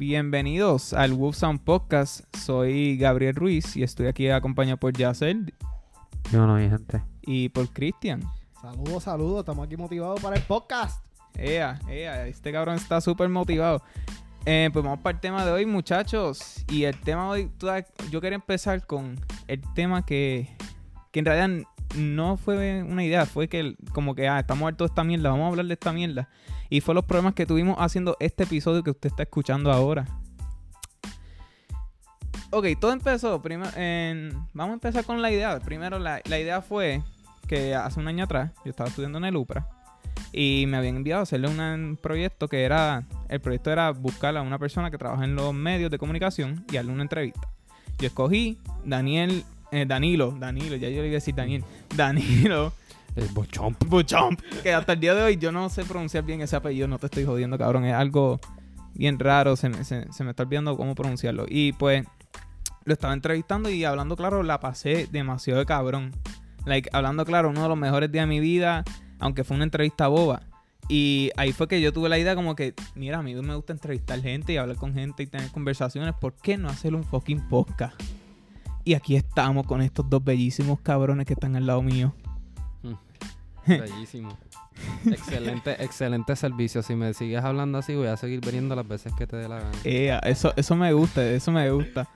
Bienvenidos al Wolf Sound Podcast. Soy Gabriel Ruiz y estoy aquí acompañado por Yacel Yo no, mi gente. y por Cristian. Saludos, saludos. Estamos aquí motivados para el podcast. Ea, ea, este cabrón está súper motivado. Eh, pues vamos para el tema de hoy, muchachos. Y el tema de hoy, yo quería empezar con el tema que, que en realidad no fue una idea, fue que como que, ah, estamos hartos de esta mierda, vamos a hablar de esta mierda. Y fue los problemas que tuvimos haciendo este episodio que usted está escuchando ahora. Ok, todo empezó, vamos a empezar con la idea. Primero, la, la idea fue que hace un año atrás, yo estaba estudiando en el UPRA, y me habían enviado a hacerle un proyecto que era, el proyecto era buscar a una persona que trabaja en los medios de comunicación y darle una entrevista. Yo escogí Daniel, eh, Danilo, Danilo, ya yo le iba a decir Daniel, Danilo El bochón. Buchamp, que hasta el día de hoy yo no sé pronunciar bien ese apellido, no te estoy jodiendo, cabrón, es algo bien raro, se, me- se- se me está olvidando cómo pronunciarlo. Y pues lo estaba entrevistando y hablando claro, la pasé demasiado de cabrón. Like, hablando claro, uno de los mejores días de mi vida, aunque fue una entrevista boba. Y ahí fue que yo tuve la idea como que, mira, a mí me gusta entrevistar gente y hablar con gente y tener conversaciones. ¿Por qué no hacer un fucking podcast? Y aquí estamos con estos dos bellísimos cabrones que están al lado mío. Bellísimo. excelente, excelente servicio. Si me sigues hablando así, voy a seguir viniendo las veces que te dé la gana. Eso, eso me gusta, eso me gusta.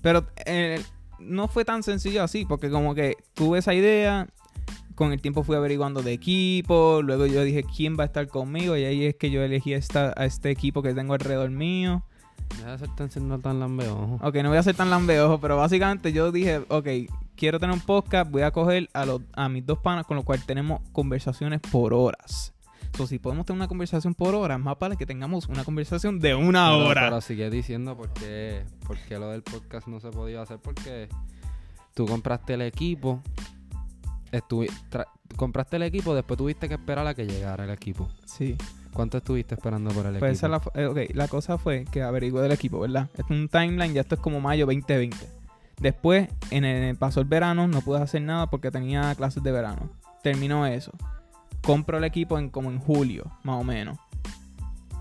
Pero eh, no fue tan sencillo así, porque como que tuve esa idea, con el tiempo fui averiguando de equipo, luego yo dije quién va a estar conmigo, y ahí es que yo elegí esta, a este equipo que tengo alrededor mío. Deja de ser tan siendo tan lambeojo. Ok, no voy a ser tan lambeojo, pero básicamente yo dije, ok, quiero tener un podcast, voy a coger a, los, a mis dos panas con los cuales tenemos conversaciones por horas. So, si podemos tener una conversación por horas, más vale que tengamos una conversación de una Pero- hora. Pero sigue diciendo por qué, por qué lo del podcast no se podía hacer. Porque tú compraste el equipo. Compraste el equipo, después tuviste que esperar a que llegara el equipo. Sí. ¿Cuánto estuviste esperando por el Pues esa equipo? la, fu- eh, ok, la cosa fue que averigué del equipo, ¿verdad? Es un timeline, ya esto es como mayo 2020. Después, en el, pasó el verano, no pude hacer nada porque tenía clases de verano. Terminó eso. Compro el equipo en como en julio, más o menos.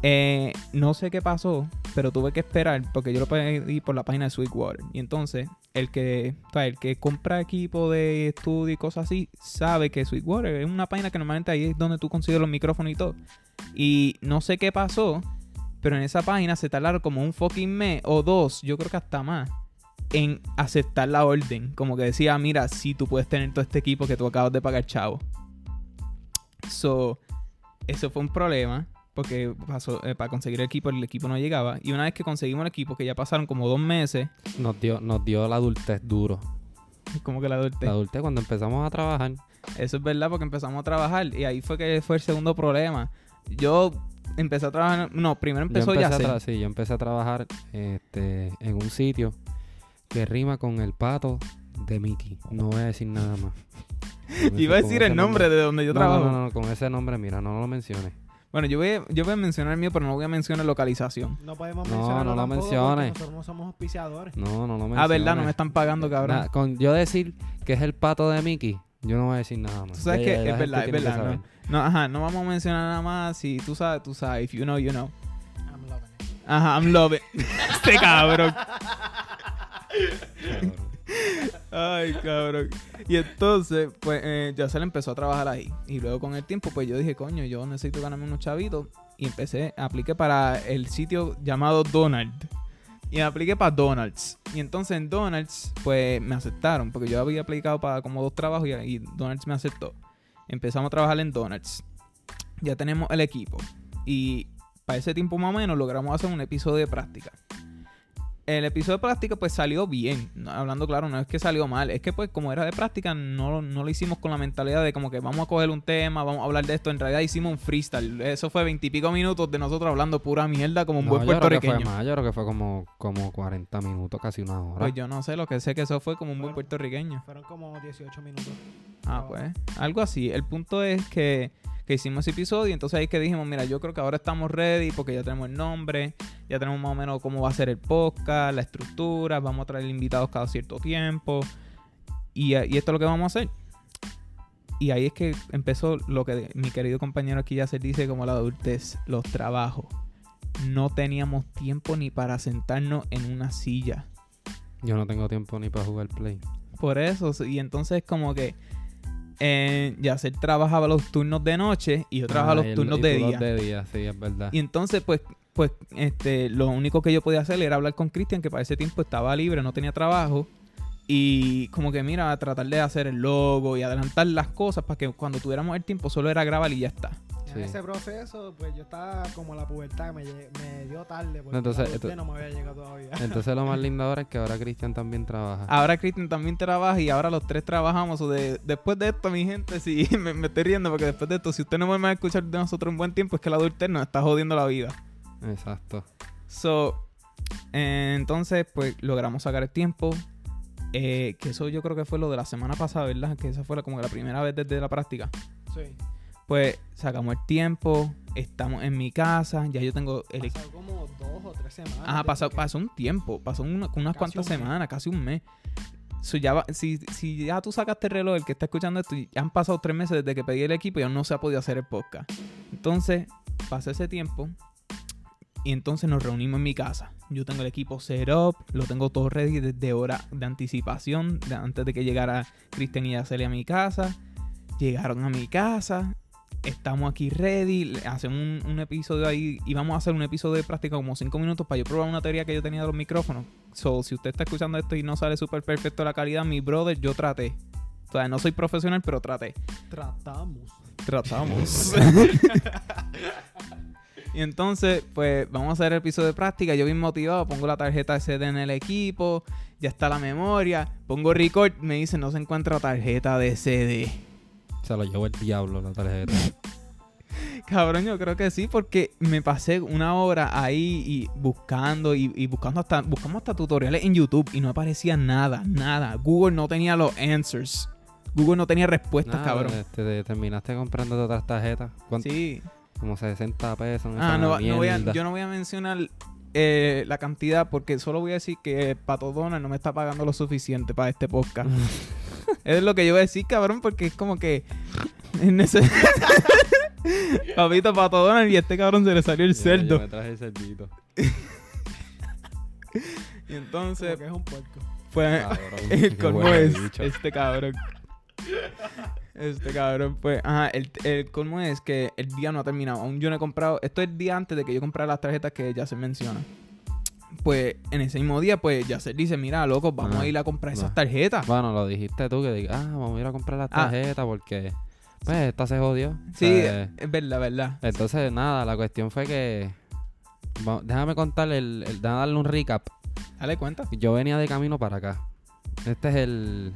Eh, no sé qué pasó, pero tuve que esperar porque yo lo pedí por la página de Sweetwater. Y entonces, el que, o sea, el que compra equipo de estudio y cosas así, sabe que Sweetwater es una página que normalmente ahí es donde tú consigues los micrófonos y todo. Y no sé qué pasó, pero en esa página se tardaron como un fucking mes o dos, yo creo que hasta más, en aceptar la orden. Como que decía, mira, sí, tú puedes tener todo este equipo que tú acabas de pagar, chavo. So, eso fue un problema. Porque pasó, eh, para conseguir el equipo, el equipo no llegaba. Y una vez que conseguimos el equipo, que ya pasaron como dos meses, Nos dio, nos dio la adultez duro. como que la adultez. La adultez cuando empezamos a trabajar. Eso es verdad porque empezamos a trabajar y ahí fue que fue el segundo problema. Yo empecé a trabajar, no, primero empezó ya sí, yo empecé a trabajar este, en un sitio que rima con el pato de Mickey. No voy a decir nada más. Iba a decir el nombre de donde yo No, trabajo. No, no, no, con ese nombre, mira, no lo menciones. Bueno, yo voy, a, yo voy a mencionar el mío, pero no voy a mencionar localización. No podemos No, mencionarlo no lo menciones. Nosotros no somos auspiciadores. No, no lo menciones. Ah, verdad, no me están pagando, cabrón. Nah, con yo decir que es el pato de Mickey, yo no voy a decir nada más. Tú sabes Ya- que es verdad, es verdad. No, ajá, no vamos a mencionar nada más. Si tú sabes, tú sabes. If you know, you know. I'm loving it. Ajá, I'm loving. este cabrón. Ay, cabrón. Y entonces, pues, eh, ya se le empezó a trabajar ahí. Y luego con el tiempo, pues yo dije, coño, yo necesito ganarme unos chavitos. Y empecé, apliqué para el sitio llamado Donald. Y apliqué para Donald's. Y entonces en Donald's, pues me aceptaron. Porque yo había aplicado para como dos trabajos y, y Donald's me aceptó. Empezamos a trabajar en Donald's. Ya tenemos el equipo. Y para ese tiempo más o menos logramos hacer un episodio de práctica el episodio de práctica pues salió bien. Hablando claro, no es que salió mal. Es que pues como era de práctica no, no lo hicimos con la mentalidad de como que vamos a coger un tema, vamos a hablar de esto. En realidad hicimos un freestyle. Eso fue veintipico minutos de nosotros hablando pura mierda como un No, buen yo creo que puertorriqueño. fue más, yo creo que fue como, como 40 minutos, casi una hora. Pues yo no sé, lo que sé que eso fue como un buen puertorriqueño. Fueron como 18 minutos. Ah, pues, algo así. El punto es que, que hicimos ese episodio entonces ahí que dijimos, mira, yo creo que ahora estamos ready porque ya tenemos el nombre, ya tenemos más o menos cómo va a ser el podcast, la estructura, vamos a traer invitados cada cierto tiempo y, y esto es lo que vamos a hacer. Y ahí es que empezó lo que mi querido compañero aquí ya se dice como la adultez, los trabajos. no teníamos tiempo ni para sentarnos en una silla. Yo no tengo tiempo ni para jugar Play. Por eso, y entonces como que eh, Yacel trabajaba los turnos de noche y yo trabajaba Ah, los y el- turnos y de día. de día, sí, es verdad. Y entonces, pues, pues, este, lo único que yo podía hacer era hablar con Cristian, que para ese tiempo estaba libre, no tenía trabajo. Y como que, mira, tratar de hacer el logo y adelantar las cosas para que cuando tuviéramos el tiempo solo era grabar y ya está. En Sí. ese proceso, pues yo estaba como la pubertad, me, me dio tarde porque Entonces, esto- no me había llegado todavía. Entonces lo más lindo ahora es que ahora Cristian también trabaja. Ahora Cristian también trabaja y ahora los tres trabajamos. O de, después de esto, mi gente, sí, me, me estoy riendo porque después de esto, si usted no vuelve a escuchar de nosotros un buen tiempo, es que la adultez nos está jodiendo la vida. Exacto. So, eh, entonces, pues logramos sacar el tiempo. Eh, que eso yo creo que fue lo de la semana pasada, ¿verdad? Que esa fue la- como la primera vez desde la práctica. Sí. Pues sacamos el tiempo, estamos en mi casa, ya yo tengo el Pasó como dos o tres semanas. Ajá, pasó, que- pasó un tiempo, pasó una- unas Casi cuantas un semanas, casi un mes. So, ya va- si, si ya tú sacaste el reloj, el que está escuchando esto, ya han pasado tres meses desde que pedí el equipo y aún no se ha podido hacer el podcast. Entonces, pasó ese tiempo y entonces nos reunimos en mi casa. Yo tengo el equipo set up, lo tengo todo ready desde hora de anticipación, de- antes de que llegara Cristian y Yaceli a mi casa. Llegaron a mi casa, estamos aquí ready, hacemos un, un episodio ahí y vamos a hacer un episodio de práctica como 5 minutos para yo probar una teoría que yo tenía de los micrófonos. So, si usted está escuchando esto y no sale súper perfecto la calidad, mi brother, yo traté. O sea, no soy profesional, pero traté. Tratamos. Tratamos. y entonces, pues vamos a hacer el episodio de práctica. Yo bien motivado, pongo la tarjeta SD en el equipo, ya está la memoria, pongo record, me dice no se encuentra tarjeta de CD. Se lo llevó el diablo la tarjeta. Cabrón, yo creo que sí, porque me pasé una hora ahí y buscando y, y buscando hasta buscamos hasta tutoriales en YouTube y no aparecía nada, nada. Google no tenía los answers. Google no tenía respuestas, Nada, cabrón. este, te terminaste comprando otras tarjetas. ¿Cuánto? Sí. Como 60 pesos. Ah, no, no voy a- yo no voy a mencionar eh, la cantidad porque solo voy a decir que Pato Donald no me está pagando lo suficiente para este podcast. es lo que yo voy a decir, cabrón, porque es como que en ese... Papito Pato Donald y a este cabrón se le salió el Yo- cerdo. Yo me traje el cerdito. Y entonces, Como que es un puerco. pues, Cabrón, el qué colmo es este cabrón. Este cabrón, pues, ajá, el, el colmo es que el día no ha terminado. Aún yo no he comprado. Esto es el día antes de que yo comprara las tarjetas que ya se menciona. Pues en ese mismo día, pues ya se dice: Mira, loco, vamos Ah, a ir a comprar esas tarjetas. Bueno, lo dijiste tú que digas, ah, vamos a ir a comprar la Ah. tarjeta porque, pues, esta se jodió. Sí, Eh, es verdad, verdad. entonces, nada, la cuestión fue que. déjame contarle, el, el- déjame darle un recap. Dale cuenta. Yo venía de camino para acá. Este es el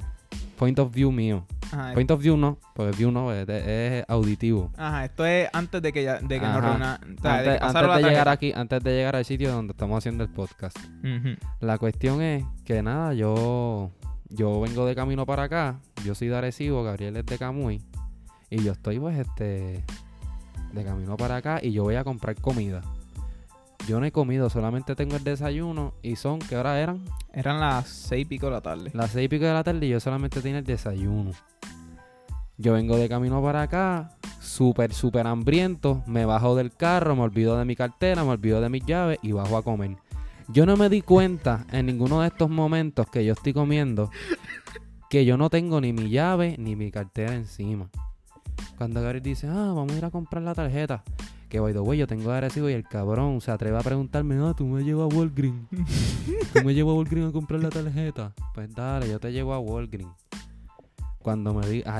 point of view mío. Ajá, Point of view no, porque view no, es, es auditivo. ajá, esto es antes de que, ya, de que nos o sea, Antes, de llegar tarjeta. aquí, antes de llegar al sitio donde estamos haciendo el podcast. La cuestión es que nada, yo yo vengo de camino para acá, yo soy de Arecibo, Gabriel es de Camuy y yo estoy pues este de camino para acá y yo voy a comprar comida. Yo no he comido, solamente tengo el desayuno y son, ¿qué hora eran? Eran las seis y pico de la tarde. Las seis y pico de la tarde y yo solamente tenía el desayuno. Yo vengo de camino para acá, súper, súper hambriento, me bajo del carro, me olvido de mi cartera, me olvido de mis llaves y bajo a comer. Yo no me di cuenta en ninguno de estos momentos que yo estoy comiendo que yo no tengo ni mi llave ni mi cartera encima. Cuando Gabriel dice, ah, vamos a ir a comprar la tarjeta. Que by the way, yo tengo agresivo y el cabrón se atreve a preguntarme, ah, tú me llevas a Walgreens. tú me llevas a Walgreens a comprar la tarjeta. Pues dale, yo te llevo a Walgreens. Cuando me diga,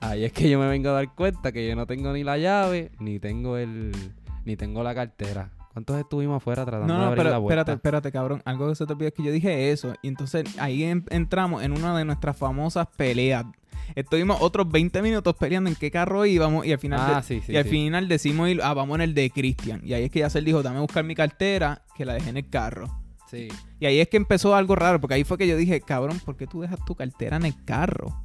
ahí es que yo me vengo a dar cuenta que yo no tengo ni la llave, ni tengo el, ni tengo la cartera. ¿Cuántos estuvimos afuera tratando No, de no, abrir la pero puerta? espérate, espérate, cabrón. Algo que se te olvidó es que yo dije eso. Y entonces ahí en- entramos en una de nuestras famosas peleas. Estuvimos otros 20 minutos peleando en qué carro íbamos y al final, Ah, de- sí, sí, y al sí. final decimos ir, ah, vamos en el de Cristian. Y ahí es que ya se dijo, dame a buscar mi cartera, que la dejé en el carro. Sí. Y ahí es que empezó algo raro, porque ahí fue que yo dije, cabrón, ¿por qué tú dejas tu cartera en el carro?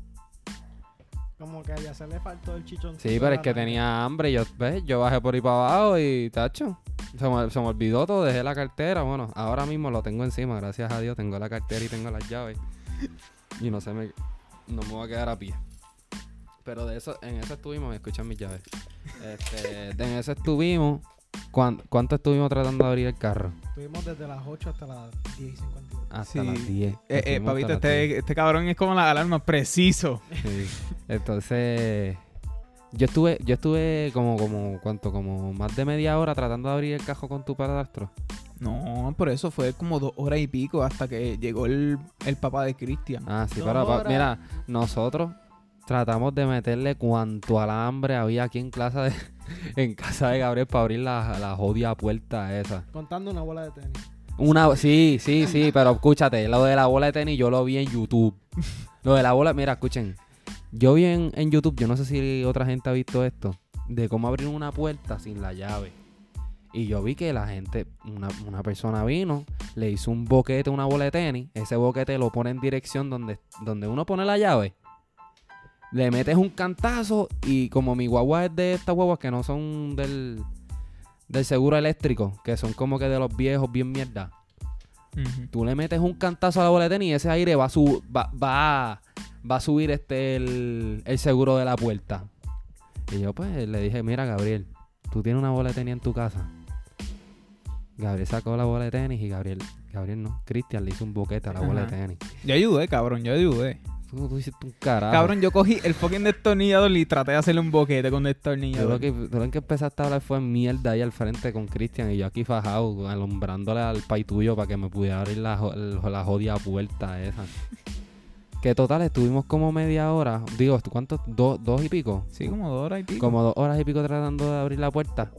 Como que ya se le faltó el chichón. Sí, pero es que tenía hambre y yo, ¿ves? yo bajé por ahí para abajo y tacho. Se me, se me olvidó todo, dejé la cartera. Bueno, ahora mismo lo tengo encima, gracias a Dios. Tengo la cartera y tengo las llaves. Y no se me. No me voy a quedar a pie. Pero de eso, en eso estuvimos, me escuchan mis llaves. Este, de- en eso estuvimos. ¿Cuán- ¿Cuánto estuvimos tratando de abrir el carro? Estuvimos desde las 8 hasta las 10 y 52. Hasta Sí. las 10. Eh, eh, papito, hasta las 10. este, este cabrón es como la alarma, preciso. Sí. Entonces, yo estuve, yo estuve como, como, ¿cuánto? Como más de media hora tratando de abrir el cajo con tu padrastro. No, por eso fue como dos horas y pico hasta que llegó el, el papá de Cristian. Ah, sí, Dos pero pa- horas. mira, nosotros tratamos de meterle cuanto alambre había aquí en casa de, en casa de Gabriel para abrir la, la jodida puerta esa. Contando una bola de tenis. Una, sí, sí, sí, pero escúchate, lo de la bola de tenis yo lo vi en YouTube. Lo de la bola, mira, escuchen. Yo vi en, en YouTube, yo no sé si otra gente ha visto esto, de cómo abrir una puerta sin la llave. Y yo vi que la gente, una, una persona vino, le hizo un boquete una bola de tenis, ese boquete lo pone en dirección donde, donde uno pone la llave. Le metes un cantazo y como mi guagua es de estas guaguas que no son del, del seguro eléctrico, que son como que de los viejos bien mierda. Tú le metes un cantazo a la bola de tenis y ese aire va a, su, va, va, va a subir este el, el seguro de la puerta. Y yo pues le dije, mira Gabriel, tú tienes una bola de tenis en tu casa. Gabriel sacó la bola de tenis y Gabriel, Gabriel no, Cristian le hizo un boquete a la bola de Ajá. tenis. Yo ayudé, cabrón, yo ayudé. Tú, tú hiciste un carajo. Cabrón, yo cogí el fucking destornillador y traté de hacerle un boquete con destornillador. lo, que, lo que empezaste a hablar fue mierda ahí al frente con Cristian y yo aquí fajado, alumbrándole al pai tuyo para que me pudiera abrir la, el- la jodida puerta esa. Que total, estuvimos como media hora, digo, ¿cuántos? ¿Dos, dos y pico? Sí, como dos horas y pico. Como dos horas y pico tratando de abrir la puerta.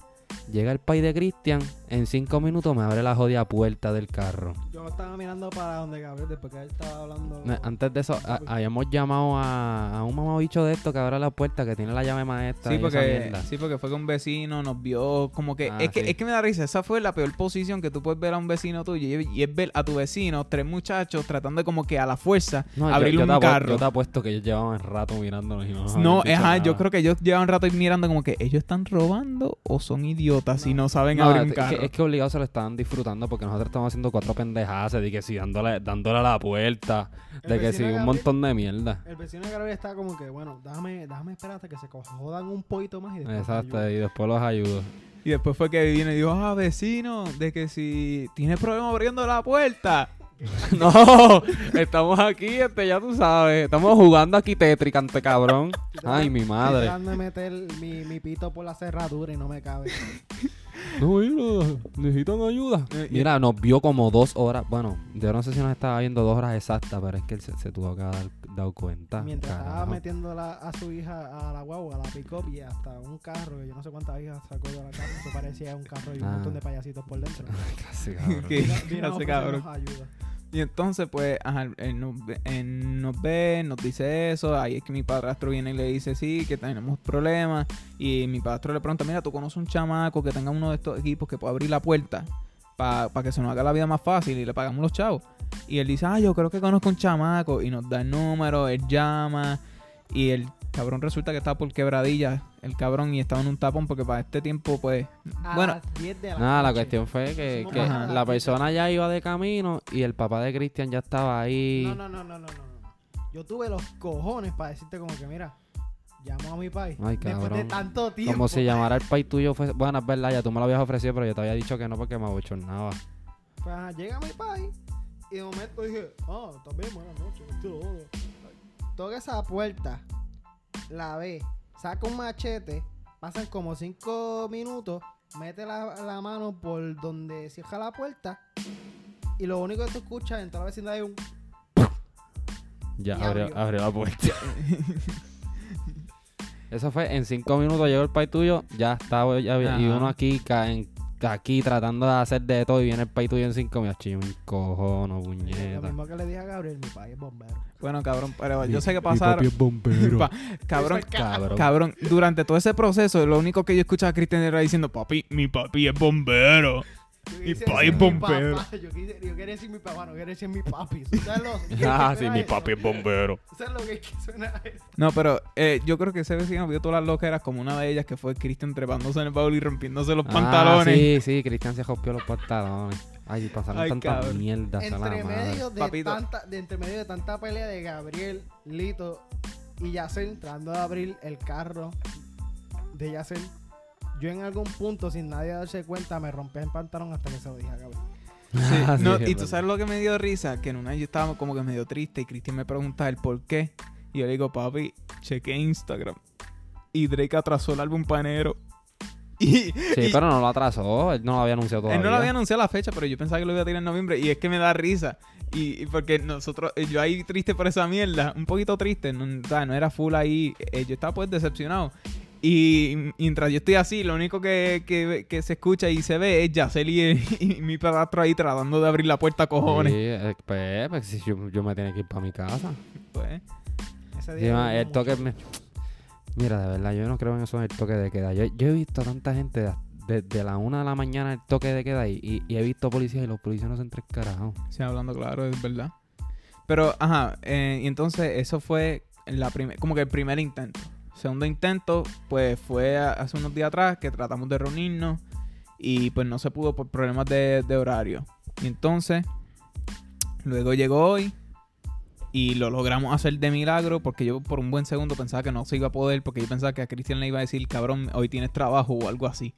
Llega el pai de Cristian, en cinco minutos me abre la jodida puerta del carro. Yo estaba mirando para donde Gabriel después que él estaba hablando. Antes de eso, a- habíamos llamado a, a un mamabicho de esto que abre la puerta, que tiene la llave maestra. Sí porque, sí, porque fue con un vecino, nos vio como que... Ah, es, que sí. es que me da risa, esa fue la peor posición que tú puedes ver a un vecino tuyo y, y es ver a tu vecino, tres muchachos, tratando de como que a la fuerza No, yo- un te apuesto- carro. Yo te apuesto que ellos llevaban rato mirándonos y no nos No, ajá, yo creo que ellos llevan un rato mirando como que ellos están robando o son idiotas y no saben No, abrir un carro. Que, es que obligados se lo estaban disfrutando porque nosotros estamos haciendo cuatro pendejadas de que si dándole, dándole a la puerta, El de que si un montón de mierda. El vecino de Gabriel estaba como que, bueno, déjame, déjame esperar hasta que se jodan un poquito más y después. Exacto, ayudo. y después los ayudo. Y después fue que vino y dijo, ah, vecino, de que si tienes problema abriendo la puerta. no, estamos aquí, este, ya tú sabes, estamos jugando aquí Tetris, ante cabrón. Ay, mi Estoy madre. tratando de meter mi, mi pito por la cerradura y no me cabe. No, mira, necesitan ayuda. Eh, Mira, nos vio como dos horas. Bueno, yo no sé si nos estaba viendo dos horas exactas, pero es que él se, se tuvo que haber dado cuenta. Mientras estaba metiendo la- a su hija a la guagua, a la pick-up y hasta un carro, que yo no sé cuántas hijas sacó de la casa, eso parecía un carro y un Ah. montón de payasitos por dentro. Casi, cabrón. ¿Qué Vino- hace, vino a cabrón? ayuda. Y entonces, pues, ajá, él nos, ve, nos dice eso. Ahí es que mi padrastro viene y le dice, sí, que tenemos problemas. Y mi padrastro le pregunta, mira, ¿tú conoces un chamaco que tenga uno de estos equipos que pueda abrir la puerta? Para que se nos haga la vida más fácil y le pagamos los chavos. Y él dice, ah, yo creo que conozco un chamaco. Y nos da el número, él llama. Y el cabrón resulta que estaba por quebradilla, el cabrón, y estaba en un tapón porque para este tiempo, pues... A Bueno, las 10 de la Nada, la cuestión fue que, que la persona ya iba de camino y el papá de Cristian ya estaba ahí. No, no, no, no, no, no. no. Yo tuve los cojones para decirte como que, mira, llamo a mi país. Ay, Después de cabrón. tanto tiempo. Como si llamara el país tuyo fuese. Bueno, es verdad, ya tú me lo habías ofrecido, pero yo te había dicho que no porque me abochornaba. Pues ajá, llega a mi país y de momento dije, ah, también buenas noches, otro. Toca esa puerta, la ve, saca un machete, pasan como cinco minutos, mete la, la mano por donde cierra la puerta y lo único que tú escuchas en toda la vecindad es un... Ya abrió, abrió. abrió la puerta. Eso fue en cinco minutos llegó el país tuyo, ya estaba ya había- y uno aquí ca- en- aquí tratando de hacer de todo y viene el país tuyo en cinco minutos. Chido, un cojono, Lo puñeta. mismo que le dije a Gabriel, mi país es bombero. Bueno, cabrón, pero yo sé que Mi papi pasaron... es bombero. Pa- cabrón, Cabrón. Cabrón, durante todo ese proceso, lo único que yo escuchaba a Cristian era diciendo, papi, mi papi es bombero. Mi país bombero. papá, Yo, quise- yo quería decir mi papá, no quería decir mi papi. ¿Sabes lo, qué Ah, sí, mi papi es bombero. ¿Sabes lo que, que suena eso? No, pero eh, yo creo que ese vecino vio todas las loqueras como una de ellas que fue Cristian trepándose en el baúl y rompiéndose los Ah, pantalones. sí, sí, Cristian se rompió los pantalones. Ay, pasaron Ay, tantas cabrón. mierdas a la Entre madre. medio, de tanta, de entre medio de tanta pelea de Gabriel, Lito y Yacel tratando de abrir el carro de Yacel, yo en algún punto, sin nadie darse cuenta, me rompí el pantalón hasta que se lo dije a Gabriel. Sí, Ah, no, es y tú sabes lo que me dio risa, que en una yo estaba como que medio triste y Cristian me pregunta el por qué. Y yo le digo, papi, chequé Instagram. Y Drake atrasó el álbum panero. Y, Sí, y pero no lo atrasó. Él no lo había anunciado todavía. él no lo había anunciado la fecha, pero yo pensaba que lo iba a tirar en noviembre. Y es que me da risa. Y, y porque nosotros, eh, yo ahí triste por esa mierda, un poquito triste, no, no era full ahí. eh, yo estaba pues decepcionado. Y mientras yo estoy así, lo único que, que- que se escucha y se ve es Yaceli y, y mi padrastro ahí tratando de abrir la puerta, cojones. Sí, eh, pues, pues, si yo, yo me tenía que ir para mi casa. Pues, Ese día el toque me... Mira, de verdad, yo no creo en eso del toque de queda. Yo, yo he visto a tanta gente desde la una de la mañana el toque de queda y, y, y he visto policías y los policías no se tres carajos. sí, hablando claro, es verdad. Pero, ajá, eh, y entonces eso fue la como que el primer intento. Segundo intento, pues fue a- hace unos días atrás que tratamos de reunirnos y pues no se pudo por problemas de, de horario. Y entonces, luego llegó hoy y lo logramos hacer de milagro porque yo por un buen segundo pensaba que no se iba a poder porque yo pensaba que a Cristian le iba a decir, cabrón, hoy tienes trabajo o algo así.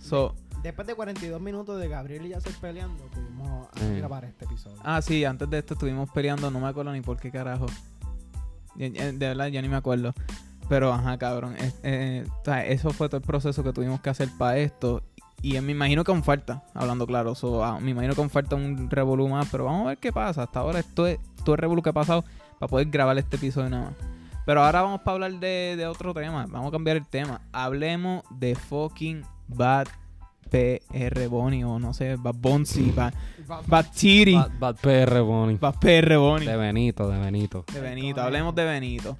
So, Después de 42 minutos de Gabriel y Yacel peleando, pudimos Sí. grabar este episodio. Ah, sí, antes de esto estuvimos peleando, no me acuerdo ni por qué carajo. Ya- De verdad, ya ni me acuerdo. Pero, ajá, cabrón. es- eh, o sea, eso fue todo el proceso que tuvimos que hacer para esto. Y me imagino que aún falta, hablando claro. so, ah, me imagino que aún falta un revolú más. Pero vamos a ver qué pasa. Hasta ahora esto es todo el revolú que ha pasado para poder grabar este episodio nada más. Pero ahora vamos para hablar de, de otro tema. Vamos a cambiar el tema. Hablemos de fucking Bad PR Bonnie o no sé, Bad Bonzi, Bad, Bad Chiri. Bad, Bad PR Bonnie. Bad PR Bonnie. De Benito, de Benito. De Benito, hablemos de Benito.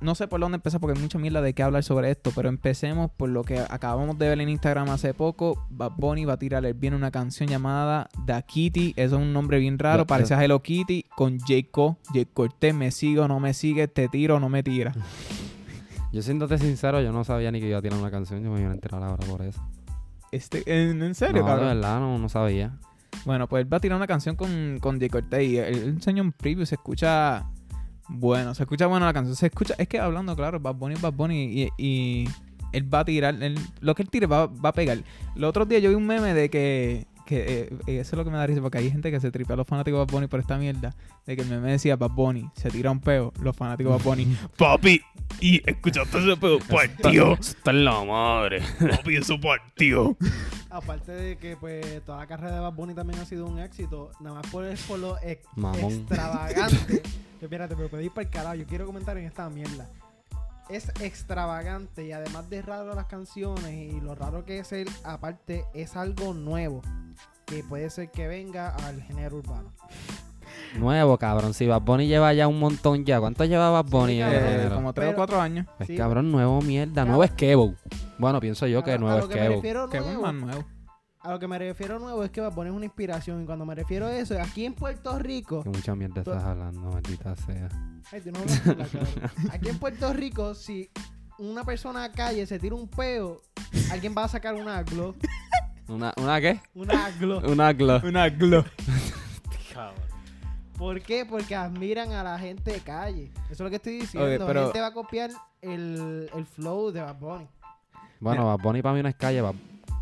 No sé por dónde empezar porque hay mucha mierda de qué hablar sobre esto, pero empecemos por lo que acabamos de ver en Instagram hace poco. Bad Bunny va a tirar el bien una canción llamada Da Kitty. Eso es un nombre bien raro, parece a Hello Kitty con Jacob. Jake Cortés, me sigue o no me sigue, te tiro no me tira. Yo siéndote sincero, yo no sabía ni que iba a tirar una canción. Yo me iba a enterar ahora por eso. Este, ¿En, en serio, no, de cabrón? verdad, no, no sabía. Bueno, pues él va a tirar una canción con, con Jay Cortez y él, él enseñó un preview, se escucha bueno, se escucha bueno la canción, se escucha, es que hablando claro, Bad Bunny Bad Bunny y, y él va a tirar, lo que él tire va, va a pegar. Los otros días yo vi un meme de que, que eh, eso es lo que me da risa porque hay gente que se tripea a los fanáticos de Bad Bunny por esta mierda, de que el meme decía Bad Bunny, se tira un peo, los fanáticos de Bad Bunny, papi, y escuchaste ese peo, partió, Está en la madre. papi, eso partió. Aparte de que pues toda la carrera de Bad Bunny también ha sido un éxito, nada más por, por lo ex- Mamón. extravagante. que espérate, me pedí para el carajo, yo quiero comentar en esta mierda. Es extravagante y además de raro las canciones y lo raro que es él, aparte es algo nuevo que puede ser que venga al género urbano. Nuevo, cabrón. Si Bad Bunny lleva ya un montón ya. ¿Cuánto lleva Bad Bunny Sí. Eh, como tres o cuatro años. Pues sí. cabrón, nuevo mierda. Nuevo Esquevo. Bueno, pienso yo que A- a nuevo lo que me Esquevo. refiero Que nuevo, más nuevo. a lo que me refiero nuevo es que Bad Bunny es una inspiración y cuando me refiero a eso, aquí en Puerto Rico, Que mucha mierda estás hablando, maldita sea. Ay, tú no hablas. Aquí en Puerto Rico, si una persona a calle se tira un peo, alguien va a sacar un aglo. ¿Una, ¿Una qué? Un aglo. Una glo. Una glow. ¿Por qué? Porque admiran a la gente de calle. Eso es lo que estoy diciendo. Oye, pero- La gente va a copiar el, el flow de Bad Bunny. Bueno, Bad Bunny para mí no es calle. Bad-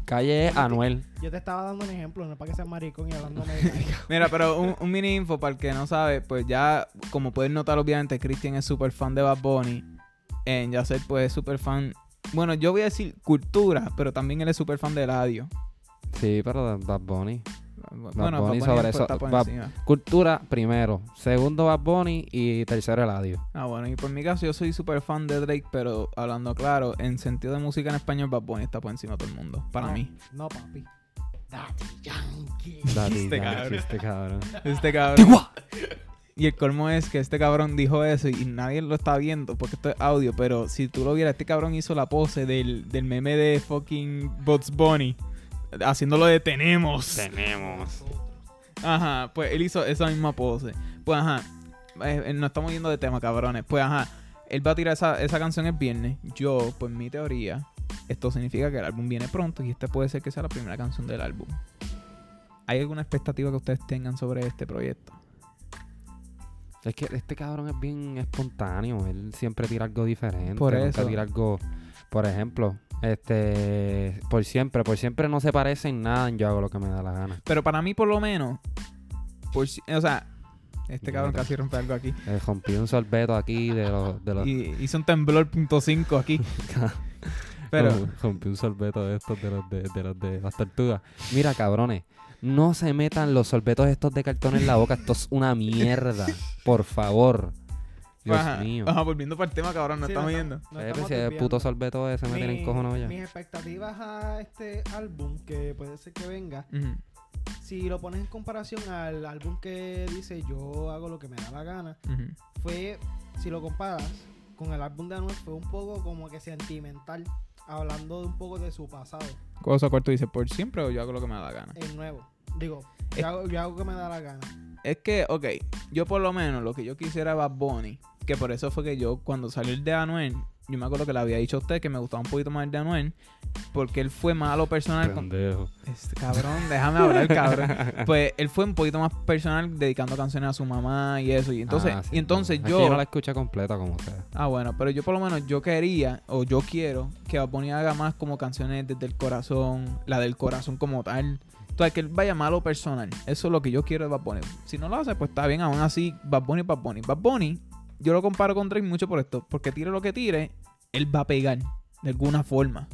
Calle es Anuel. Yo te estaba dando un ejemplo, no es para que seas maricón y hablándome de. Mira, pero un, un mini info para el que no sabe, pues ya, como pueden notar, obviamente, Christian es súper fan de Bad Bunny. En Yacel, pues es súper fan. Bueno, yo voy a decir cultura, pero también él es súper fan de radio. Sí, pero de Bad Bunny. Bueno, Bunny Bad sobre después eso. está por Bad- encima. Cultura primero. Segundo Bad Bunny y tercero Eladio. Ah, bueno, y por mi caso, yo soy súper fan de Drake, pero hablando claro, en sentido de música en español, Bad Bunny está por encima de todo el mundo. Para No, mí. No, papi. Daddy Yankee. Daddy, Este Yankee, cabrón. este cabrón. Este cabrón. Y el colmo es que este cabrón dijo eso y nadie lo está viendo porque esto es audio, pero si tú lo vieras, este cabrón hizo la pose del, del meme de fucking Bugs Bunny. Haciéndolo de tenemos. Tenemos. Ajá, pues él hizo esa misma pose. Pues ajá, eh, eh, nos estamos yendo de tema, cabrones. Pues ajá, él va a tirar esa, esa canción el viernes. Yo, pues mi teoría, esto significa que el álbum viene pronto y este puede ser que sea la primera canción del álbum. ¿Hay alguna expectativa que ustedes tengan sobre este proyecto? Es que este cabrón es bien espontáneo. Él siempre tira algo diferente. Por nunca eso. tira algo. Por ejemplo, Este, por siempre, por siempre no se parece en nada yo hago lo que me da la gana. Pero para mí, por lo menos, por si- o sea, este cabrón casi rompe algo aquí. Eh, rompí un sorbeto aquí de los... De los Y hizo un temblor punto cinco aquí. Pero, Rom- rompí un sorbeto de estos de los de, de los de las tortugas. Mira, cabrones, no se metan los sorbetos estos de cartón en la boca. Esto es una mierda. Por favor. Dios ajá, mío. ajá, volviendo para el tema, cabrón, no Sí, estamos no yendo. no estamos pues, si el puto sorbeto ese me tiene Mi- encojonado ya. Mis expectativas a este álbum, que puede ser que venga, si lo pones en comparación al álbum que dice yo hago lo que me da la gana, fue, si lo comparas con el álbum de Anuel, fue un poco como que sentimental, hablando de un poco de su pasado, Cosa corto dice, por siempre o yo hago lo que me da la gana. el nuevo. Digo, Es- yo hago, yo hago que me da la gana. Es que, ok, yo por lo menos lo que yo quisiera Bad Bunny, que por eso fue que yo cuando salió el de Anuel, yo me acuerdo que le había dicho a usted que me gustaba un poquito más el de Anuel, porque él fue malo personal con... Este, cabrón, déjame hablar, cabrón. Pues él fue un poquito más personal dedicando canciones a su mamá y eso. Y entonces, Ah, sí, y entonces no. Es yo... yo no la escuché completa como sea. Ah, bueno, pero yo por lo menos yo quería, o yo quiero, que Bunny haga más como canciones desde el corazón, la del corazón como tal. Entonces, que él vaya malo personal. Eso es lo que yo quiero de Bad Bunny. Si no lo hace, pues está bien, aún así, Bad Bunny, Bad Bunny. Bad Bunny, yo lo comparo con Drake mucho por esto, porque tire lo que tire, él va a pegar de alguna forma.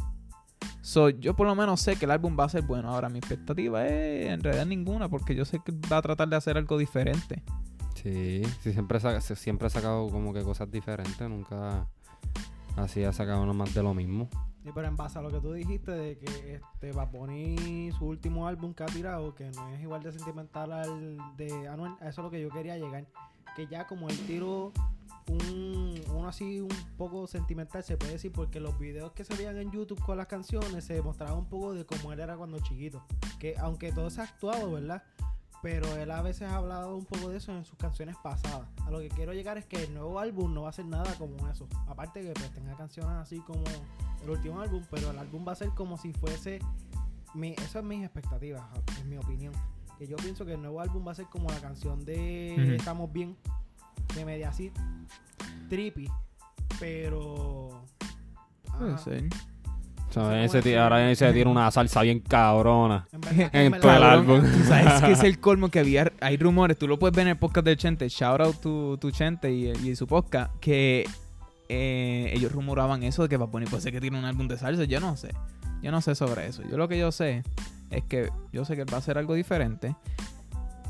So, yo por lo menos sé que el álbum va a ser bueno. Ahora, mi expectativa es en realidad ninguna, porque yo sé que va a tratar de hacer algo diferente. Sí, sí siempre, siempre ha sacado como que cosas diferentes. Nunca así ha sacado nada más de lo mismo. Y pero en base a lo que tú dijiste de que este Bad Bunny, su último álbum que ha tirado, que no es igual de sentimental al de Anuel, a eso es lo que yo quería llegar. Que ya como él tiró un, uno así un poco sentimental, se puede decir, porque los videos que se veían en YouTube con las canciones se mostraba un poco de cómo él era cuando chiquito. Que aunque todo se ha actuado, ¿verdad? Pero él a veces ha hablado un poco de eso en sus canciones pasadas. A lo que quiero llegar es que el nuevo álbum no va a ser nada como eso. Aparte que pues tenga canciones así como el último álbum, pero el álbum va a ser como si fuese. Mi, eso es mis expectativas, en mi opinión. Que yo pienso que el nuevo álbum va a ser como la canción de. Estamos Bien, de media así, trippy, pero. Puede ser. Sé ese ahora ese tiene una salsa bien cabrona. En verdad- En verdad- todo el álbum. sabes que es el colmo que había, hay rumores, tú lo puedes ver en el podcast del Chente, shout out to, to Chente y, y su podcast, que eh, ellos rumoraban eso de que Bad Bunny puede ser que tiene un álbum de salsa, yo no sé, yo no sé sobre eso, yo lo que yo sé es que yo sé que él va a hacer algo diferente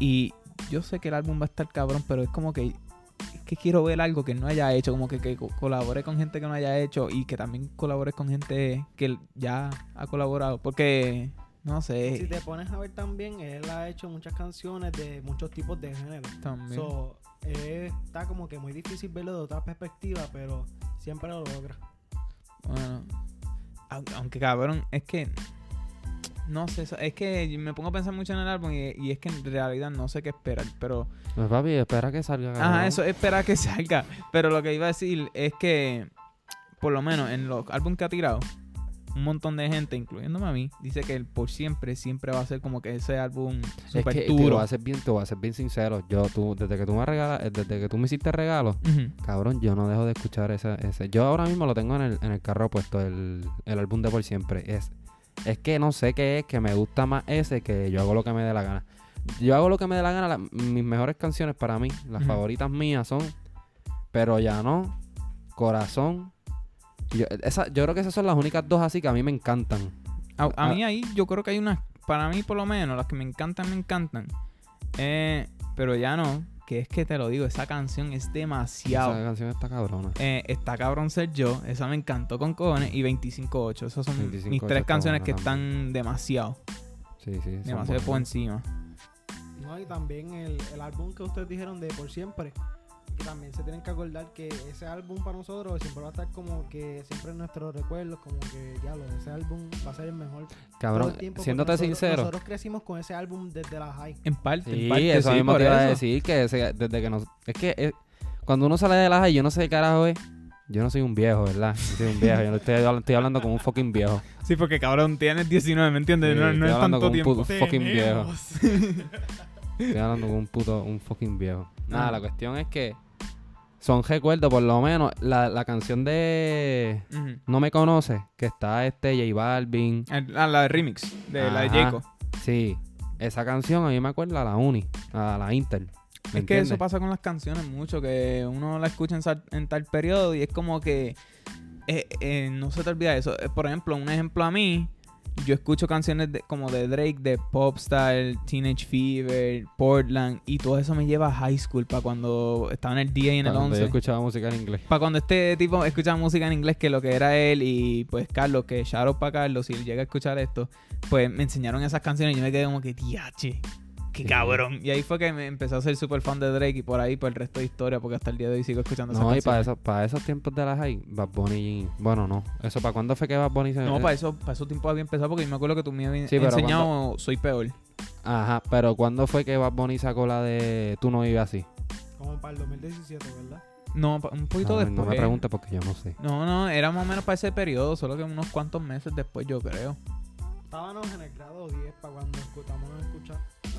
y yo sé que el álbum va a estar cabrón, pero es como que que quiero ver algo que no haya hecho, como que, que co- colabore con gente que no haya hecho y que también colabore con gente que ya ha colaborado, porque no sé. Si te pones a ver también, él ha hecho muchas canciones de muchos tipos de género. También. So, eh, está como que muy difícil verlo de otra perspectiva, pero siempre lo logra. Bueno, aun- aunque cabrón, es que no sé, es que me pongo a pensar mucho en el álbum y, y es que en realidad no sé qué esperar, pero Pues papi, espera que salga. ajá, eso es esperar que salga, pero lo que iba a decir es que por lo menos en los álbumes que ha tirado un montón de gente, incluyéndome a mí, dice que el por siempre siempre va a ser como que ese álbum Es super que te lo duro. voy a bien, te voy a ser bien sincero. Yo, tú, desde que tú me regalas, eh, desde que tú me hiciste regalo, cabrón, yo no dejo de escuchar ese, ese. Yo ahora mismo lo tengo en el, en el carro puesto, el, el álbum de por siempre. Es, es que no sé qué es, que me gusta más ese que yo hago lo que me dé la gana. Yo hago lo que me dé la gana. la- mis mejores canciones para mí, las favoritas mías son Pero ya no, Corazón. Yo, esa, yo creo que esas son las únicas dos así que a mí me encantan. A, a Ah. mí ahí yo creo que hay unas, para mí por lo menos, las que me encantan, me encantan. Eh, pero ya no, que es que te lo digo, esa canción es demasiado. Esa canción está cabrona. Eh, está cabrón ser yo, esa me encantó con cojones y 25-8. Esas son 25-8 mis tres canciones que están demasiado, Sí, sí. demasiado por encima. No, y también el, el álbum que ustedes dijeron de Por Siempre. Que también se tienen que acordar que ese álbum para nosotros siempre va a estar como que siempre en nuestros recuerdos, como que diablo, ese álbum va a ser el mejor. todo Cabrón, el tiempo, siéndote nosotros- sincero. Nosotros crecimos con ese álbum desde la high. En parte, Sí, en parte, eso sí, mismo te iba a decir que ese- desde que nos... Es que cuando uno sale de la high, yo no sé qué carajo es. Yo no soy un viejo, ¿verdad? Yo soy un viejo. Yo no estoy, estoy hablando como un fucking viejo. Sí, porque cabrón, tienes 19, ¿me entiendes? Sí, no no estoy es hablando tanto con un tiempo. fucking viejo. Estoy hablando con un puto, un fucking viejo. Nada, la cuestión es que son recuerdos, por lo menos. La, la canción de. No me conoces, que está este J Balvin. Ah, la de remix, de la de. Jacob. Sí, esa canción a mí me acuerda a la Uni, a la Inter. ¿Me Es que eso pasa con las canciones mucho, que uno la escucha en, en tal periodo y es como que eh, eh, no se te olvida eso. Eh, Por ejemplo, un ejemplo a mí, yo escucho canciones de- como de Drake, de Popstyle, Teenage Fever, Portland y todo eso me lleva a high school para cuando estaba en el 10 y en el Cuando yo 11. escuchaba música en inglés. Para cuando este tipo escuchaba música en inglés, que lo que era él y pues Carlos, que shout out para Carlos, si llega a escuchar esto, pues me enseñaron esas canciones y yo me quedé como que, diache, qué Sí. cabrón. Y ahí fue que me empecé a ser súper fan de Drake y por ahí, por el resto de historia, porque hasta el día de hoy sigo escuchando esas No, y para, canciones. esos, para esos tiempos de la high, Bad Bunny... Bueno, no. ¿Eso para cuándo fue que Bad Bunny se...? No, para eso, para esos tiempos había empezado porque yo me acuerdo que tú me habías Sí, pero enseñado Soy Peor. Ajá, pero ¿cuándo fue que Bad Bunny sacó la de Tú no vives así? Como para el 2017, ¿verdad? No, pa- un poquito No, después. no me preguntes porque yo no sé. No, no, era más o menos para ese periodo, solo que unos cuantos meses después, yo creo. Estábamos en el grado 10 para cuando escuchamos escuchar.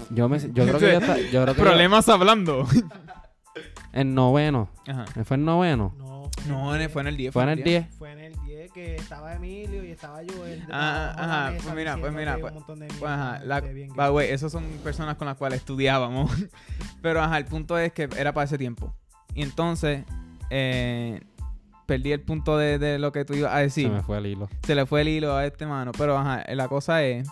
Yo, me, yo creo que yo, esta- yo creo que yo- Problemas hablando. en noveno. Ajá. ¿Fue en noveno? No, fue No, en el- fue en el 10. ¿Fue en el 10? Fue en el 10 que estaba Emilio y estaba Joel. Ah, debajo de la ajá, mesa pues mira, pues mira, pues- un montón de Pues ajá, la, gay. way, esas son personas con las cuales estudiábamos. Pero ajá, el punto es que era para ese tiempo. Y entonces, eh, perdí el punto de, de lo que tú ibas a decir. Se me fue el hilo. Se le fue el hilo a este mano. Pero ajá, la cosa es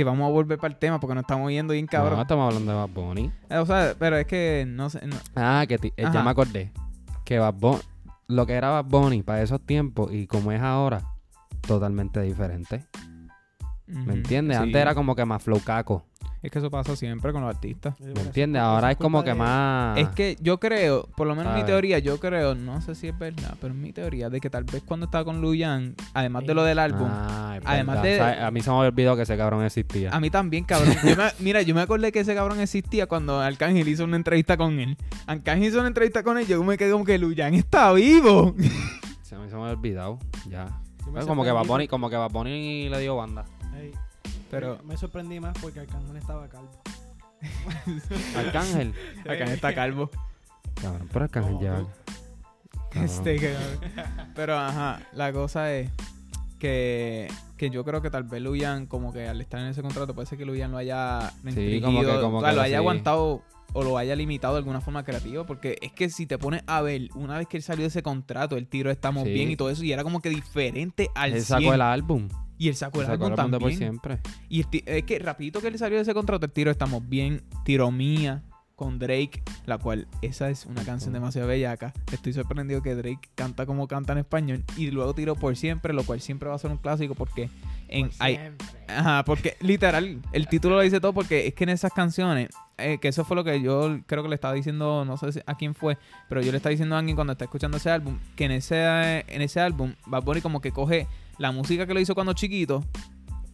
que vamos a volver para el tema porque nos estamos yendo bien No, cabrón. estamos hablando de Bad Bunny. Eh, O sea, pero es que no sé. no- Ah, que eh, ya me acordé. Que Bad Bunny, lo que era Bad Bunny para esos tiempos y como es ahora, totalmente diferente. ¿Me entiendes? sí. Antes era como que más flow caco. Es que eso pasa siempre con los artistas. ¿Me entiendes? Ahora es como que más... Es que yo creo, por lo menos en mi teoría, yo creo, no sé si es verdad, pero en mi teoría, de que tal vez cuando estaba con Luyan, además de lo del álbum, Ah, Además de- ¿Sabes? A mí se me había olvidado que ese cabrón existía. a mí también, cabrón. Yo me- mira, yo me acordé que ese cabrón existía cuando Arcángel hizo una entrevista con él. Arcángel hizo una entrevista con él, yo me quedé como que Luyan está vivo. Se me, se me había olvidado. Ya. Como que Bunny, como que Bad Bunny le dio banda. Pero me sorprendí más porque Arcángel estaba calvo. Arcángel. Arcángel está calvo. Cabrón, pero Arcángel. Cabrón. Este, pero ajá, la cosa es que, que yo creo que tal vez Luyan, como que al estar en ese contrato, puede ser que Luyan lo haya restringido, como que- como o sea, que lo haya sí. aguantado o lo haya limitado de alguna forma creativa, porque es que si te pones a ver, una vez que él salió de ese contrato, el tiro estamos Sí. bien y todo eso, y era como que diferente al Él 100, sacó el álbum. Y él sacó el Sacó álbum el álbum de por también. siempre. Y es que rapidito que él salió de ese contrato, el tiro estamos bien, tiro mía con Drake, la cual esa es una canción demasiado bellaca. Estoy sorprendido que Drake canta como canta en español y luego tiro por siempre, lo cual siempre va a ser un clásico porque en Por hay-. Ajá, porque literal, el título lo dice todo porque es que en esas canciones, eh, que eso fue lo que yo creo que le estaba diciendo, no sé si- a quién fue, pero yo le estaba diciendo a alguien cuando está escuchando ese álbum, que en ese, en ese álbum Bad Bunny como que coge la música que lo hizo cuando chiquito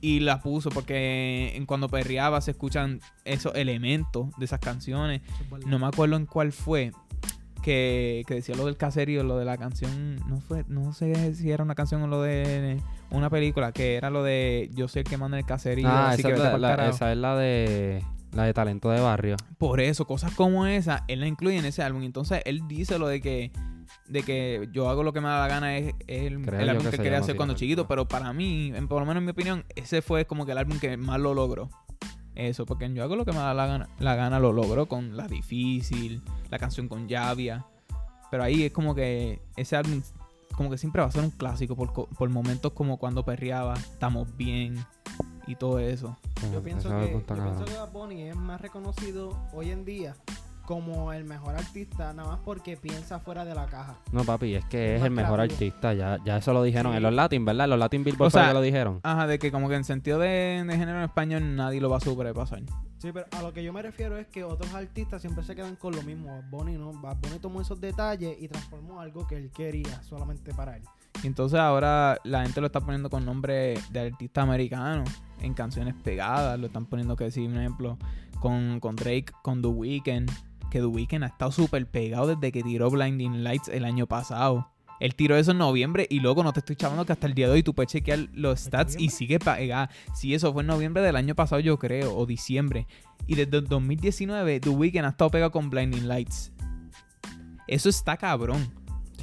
y la puso porque en cuando perreaba se escuchan esos elementos de esas canciones. No me acuerdo en cuál fue. Que, que decía lo del caserío, lo de la canción, no fue, no sé si era una canción o lo de una película, que era lo de yo sé el que manda el caserío, Ah, así esa que la, la- esa es la de la de talento de barrio. Por eso, cosas como esa, él la incluye en ese álbum. Entonces, él dice lo de que de que yo hago lo que me da la gana es, es el, el álbum que quería hacer cuando chiquito, pero para mí, en- por lo menos en mi opinión, ese fue como que el álbum que más lo logró. Eso, porque en yo hago lo que me da la gana, la gana lo logró con La Difícil, la canción con Llavia. Pero ahí es como que ese álbum como que siempre va a ser un clásico por, por momentos como cuando perreaba, estamos bien y todo eso. Yo pienso, que, yo pienso que Bad Bunny es más reconocido hoy en día como el mejor artista, nada más porque piensa fuera de la caja. No, papi, es que Es el mejor creativo. artista. Ya, ya eso lo dijeron Sí. en los Latin, ¿verdad? En los Latin Billboard O sea, que lo dijeron. Ajá, de que como que en sentido de, de género en español nadie lo va a sobrepasar. Sí, pero a lo que yo me refiero es que otros artistas siempre se quedan con lo mismo. Bad Bunny no. Bad Bunny tomó esos detalles y transformó algo que él quería solamente para él. Y entonces ahora la gente lo está poniendo con nombre de artista americano en canciones pegadas. Lo están poniendo que decir, un ejemplo, con, con Drake, con The Weeknd. Que The Weeknd ha estado súper pegado desde que tiró Blinding Lights el año pasado. Él tiró eso en noviembre y luego no te estoy chavando que hasta el día de hoy tú puedes chequear los stats y sigue pegada. Sí, eso fue en noviembre del año pasado, yo creo, o diciembre. Y desde el 2019, The Weeknd ha estado pegado con Blinding Lights. Eso está cabrón.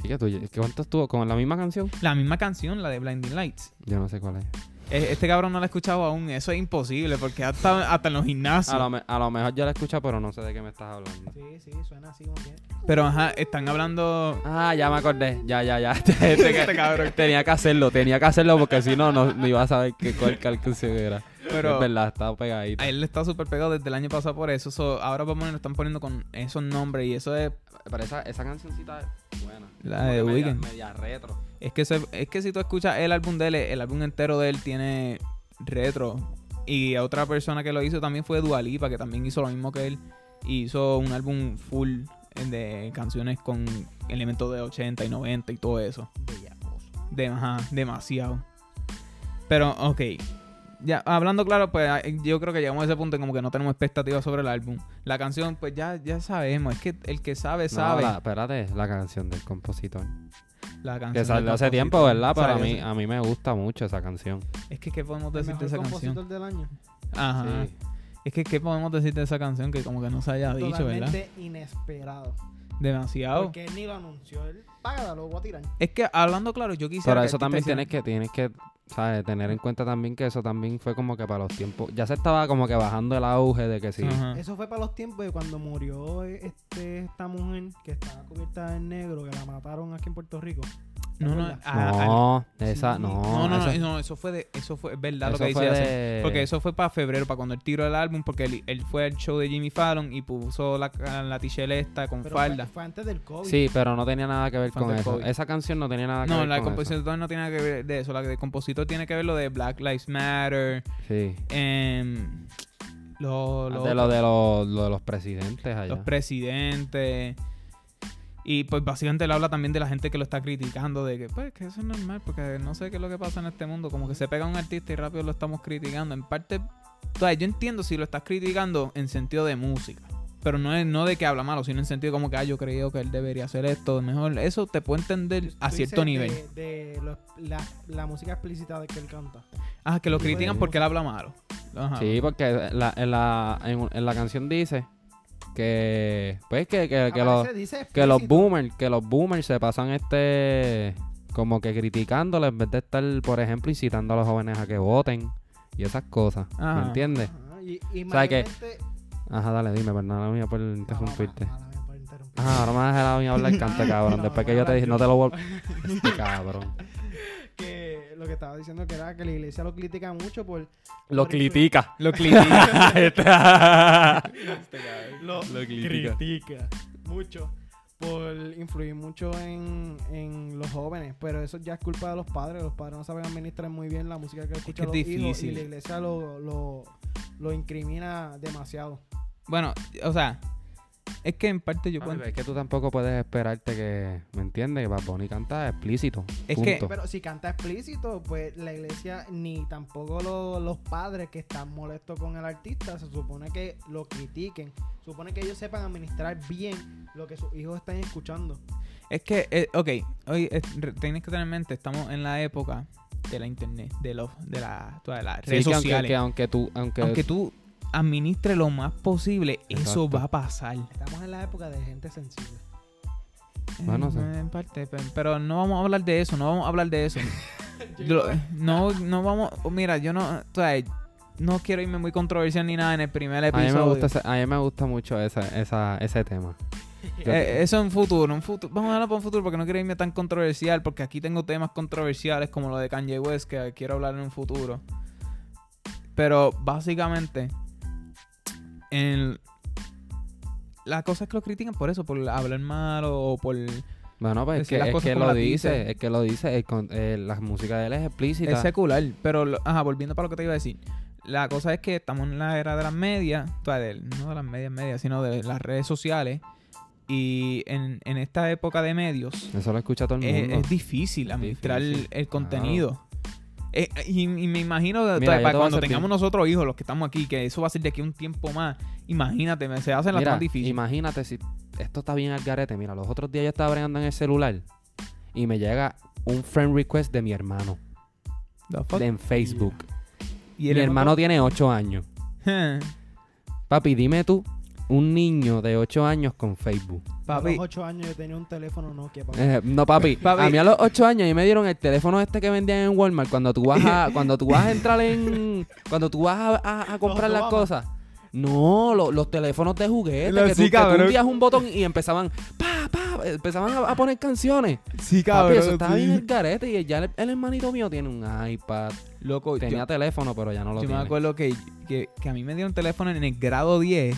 Sí, que tú, ¿qué ¿cuánto estuvo? ¿Con la misma canción? La misma canción, la de Blinding Lights. Yo no sé cuál es. E- Este cabrón no la ha escuchado aún. Eso es imposible porque hasta, hasta en los gimnasios. A lo, me- a lo mejor yo la escucho, pero no sé de qué me estás hablando. Sí, sí, suena así como que. Pero ajá, están hablando. Ah, ya me acordé. Ya, ya, ya. Este, Este cabrón. tenía que hacerlo, tenía que hacerlo porque si no, no, no iba a saber qué, cuál canción era. Pero es verdad, estaba pegadito. a él le está súper pegado desde el año pasado por eso. So, ahora vamos lo están poniendo con esos nombres y eso es. Pero esa, esa cancioncita es buena. La de que media- retro. Es que, se- es que si tú escuchas el álbum de él, el álbum entero de él tiene retro. Y otra persona que lo hizo también fue Dualipa, que también hizo lo mismo que él. Y hizo un álbum full de canciones con elementos de 80 y 90 y todo eso. De, ajá, demasiado. Pero, ok. Ya, hablando claro, pues yo creo que llegamos a ese punto en como que no tenemos expectativas sobre el álbum. La canción, pues ya, ya sabemos. Es que el que sabe, No, sabe. la- espérate, la canción del compositor. La canción Que del salió hace compositor. tiempo, ¿verdad? Pero a mí, a mí me gusta mucho esa canción. Es que, ¿qué podemos El decir de esa canción? compositor del año. Ajá. Sí. Es que, ¿qué podemos decir de esa canción que como que no se haya dicho, verdad? Totalmente inesperado. Demasiado. Porque él ni lo anunció. Él, págala, lo voy a tirar. Es que, hablando claro, yo quisiera... Pero eso también tienes que, tienes que, ¿sabes? Tener en cuenta también que eso también fue como que para los tiempos. Ya se estaba como que bajando el auge de que sí. Ajá. Eso fue para los tiempos de cuando murió este, esta mujer que estaba cubierta en negro, que la mataron aquí en Puerto Rico. ¿Te No, no, ah, ah, No, esa, Sí. no. no, no, no, eso, no, eso fue de, eso fue, es verdad lo que dice de- Porque eso fue para febrero, para cuando él tiró el álbum, porque él, él fue al show de Jimmy Fallon y puso la, la t-shirt esta con Pero falda. fue, fue antes del COVID. Sí, pero no tenía nada que ver Fue con eso. COVID. Esa canción no tenía nada que No, ver la con eso. compositor no tiene nada que ver de eso. La de compositor tiene que ver lo de Black Lives Matter. Sí. em, lo- lo- de lo de los, lo de los presidentes allá. los presidentes. Y pues básicamente él habla también de la gente que lo está criticando, de que pues que eso es normal, porque no sé qué es lo que pasa en este mundo, como que se pega un artista y rápido lo estamos criticando. En parte, o sea, yo entiendo si lo estás criticando en sentido de música, pero no es no de que habla malo, sino en sentido como que ah, yo creo que él debería hacer esto, mejor eso te puedo entender a cierto nivel. De, de lo- la, la música explícita de que él canta. Ah, que lo critican porque él habla malo. Ajá. Sí, porque la- en, la, en, en la canción dice que pues que, que, que los que los boomers, que los boomers se pasan este como que criticándole en vez de estar, por ejemplo, incitando a los jóvenes a que voten y esas cosas. Ajá. ¿Me entiendes? Ajá, y, y O sea que- Ajá, dale, dime, perdona mía por interrumpirte. por. Ah, ahora me vas a dejar a mí hablar cante, cabrón. Después que yo te dije, no te lo vuelvo. Este cabrón. que lo que estaba diciendo que era que la iglesia lo critica mucho por Lo por critica. Lo critica. lo, Lo critica. critica mucho por influir mucho en, en los jóvenes, pero eso ya es culpa de los padres. Los padres no saben administrar muy bien la música que escuchan que los es hijos y difícil. la iglesia lo, lo, lo incrimina demasiado. bueno, o sea, es que en parte yo Papi, puedo... pero es que tú tampoco puedes esperarte que, ¿me entiendes? Que Bad Bunny canta explícito. Es que-. Pero si canta explícito, pues la iglesia ni tampoco lo- los padres que están molestos con el artista, se supone que lo critiquen. Se supone que ellos sepan administrar bien lo que sus hijos están escuchando. Es que, eh, ok, hoy eh, tienes que tener en mente, estamos en la época de la internet, de los, de la, todas las Sí, redes que aunque, sociales. que aunque tú, aunque, Aunque tú administres lo más posible, eso va a pasar. Estamos en la época de gente sensible. Bueno, Eh, sí. En parte, pe- pero no vamos a hablar de eso, no vamos a hablar de eso. Lo- no, no vamos, mira, yo no, o sea, no quiero irme muy controversial ni nada en el primer a mí episodio. me gusta, ese- a mí me gusta mucho esa, esa, ese tema. Eh, eso en futuro, en futuro. Vamos a hablar para un futuro porque no quiero irme tan controversial, porque aquí tengo temas controversiales como lo de Kanye West que quiero hablar en un futuro. Pero básicamente, en la cosa es que lo critican por eso, por hablar mal o por... bueno, pues es que, es lo dice, dice. es que lo dice, el con- eh, la música de él es explícita. Es secular, pero, lo- ajá, volviendo para lo que te iba a decir. La cosa es que estamos en la era de las medias, o sea, de- no de las medias medias, sino de las redes sociales. Y en, en esta época de medios, Eso lo escucha todo el es, mundo. es difícil administrar el- Difícil, el, claro. contenido. Eh, y, y me imagino Mira, te para cuando tengamos bien- nosotros hijos, los que estamos aquí, que eso va a ser de aquí un tiempo más. Imagínate, se hacen las Mira, más difíciles. imagínate si esto está bien al garete. Mira, los otros días yo estaba bregando en el celular y me llega un friend request de mi hermano de- en Facebook. Y Mi hermano tiene 8 años. Papi, dime tú un niño de 8 años con Facebook. A Papi, los 8 años yo tenía un teléfono Nokia. papi. Eh, no, papi. Papi. A mí a los 8 años y me dieron el teléfono este que vendían en Walmart cuando tú vas a, cuando tú vas a entrar en. Cuando tú vas a, a- a comprar las cosas. No, lo- los teléfonos de juguete. Lo- que, sí, tú, que tú hundías un botón y empezaban. Pa, pa, empezaban a, a poner canciones. sí, Papi, cabrón. eso estaba sí. bien el carete. Y ya el, el hermanito mío tiene un iPad. Loco, Tenía yo, teléfono, pero ya no lo yo tiene. me acuerdo que, que, que a mí me dieron teléfono en el grado 10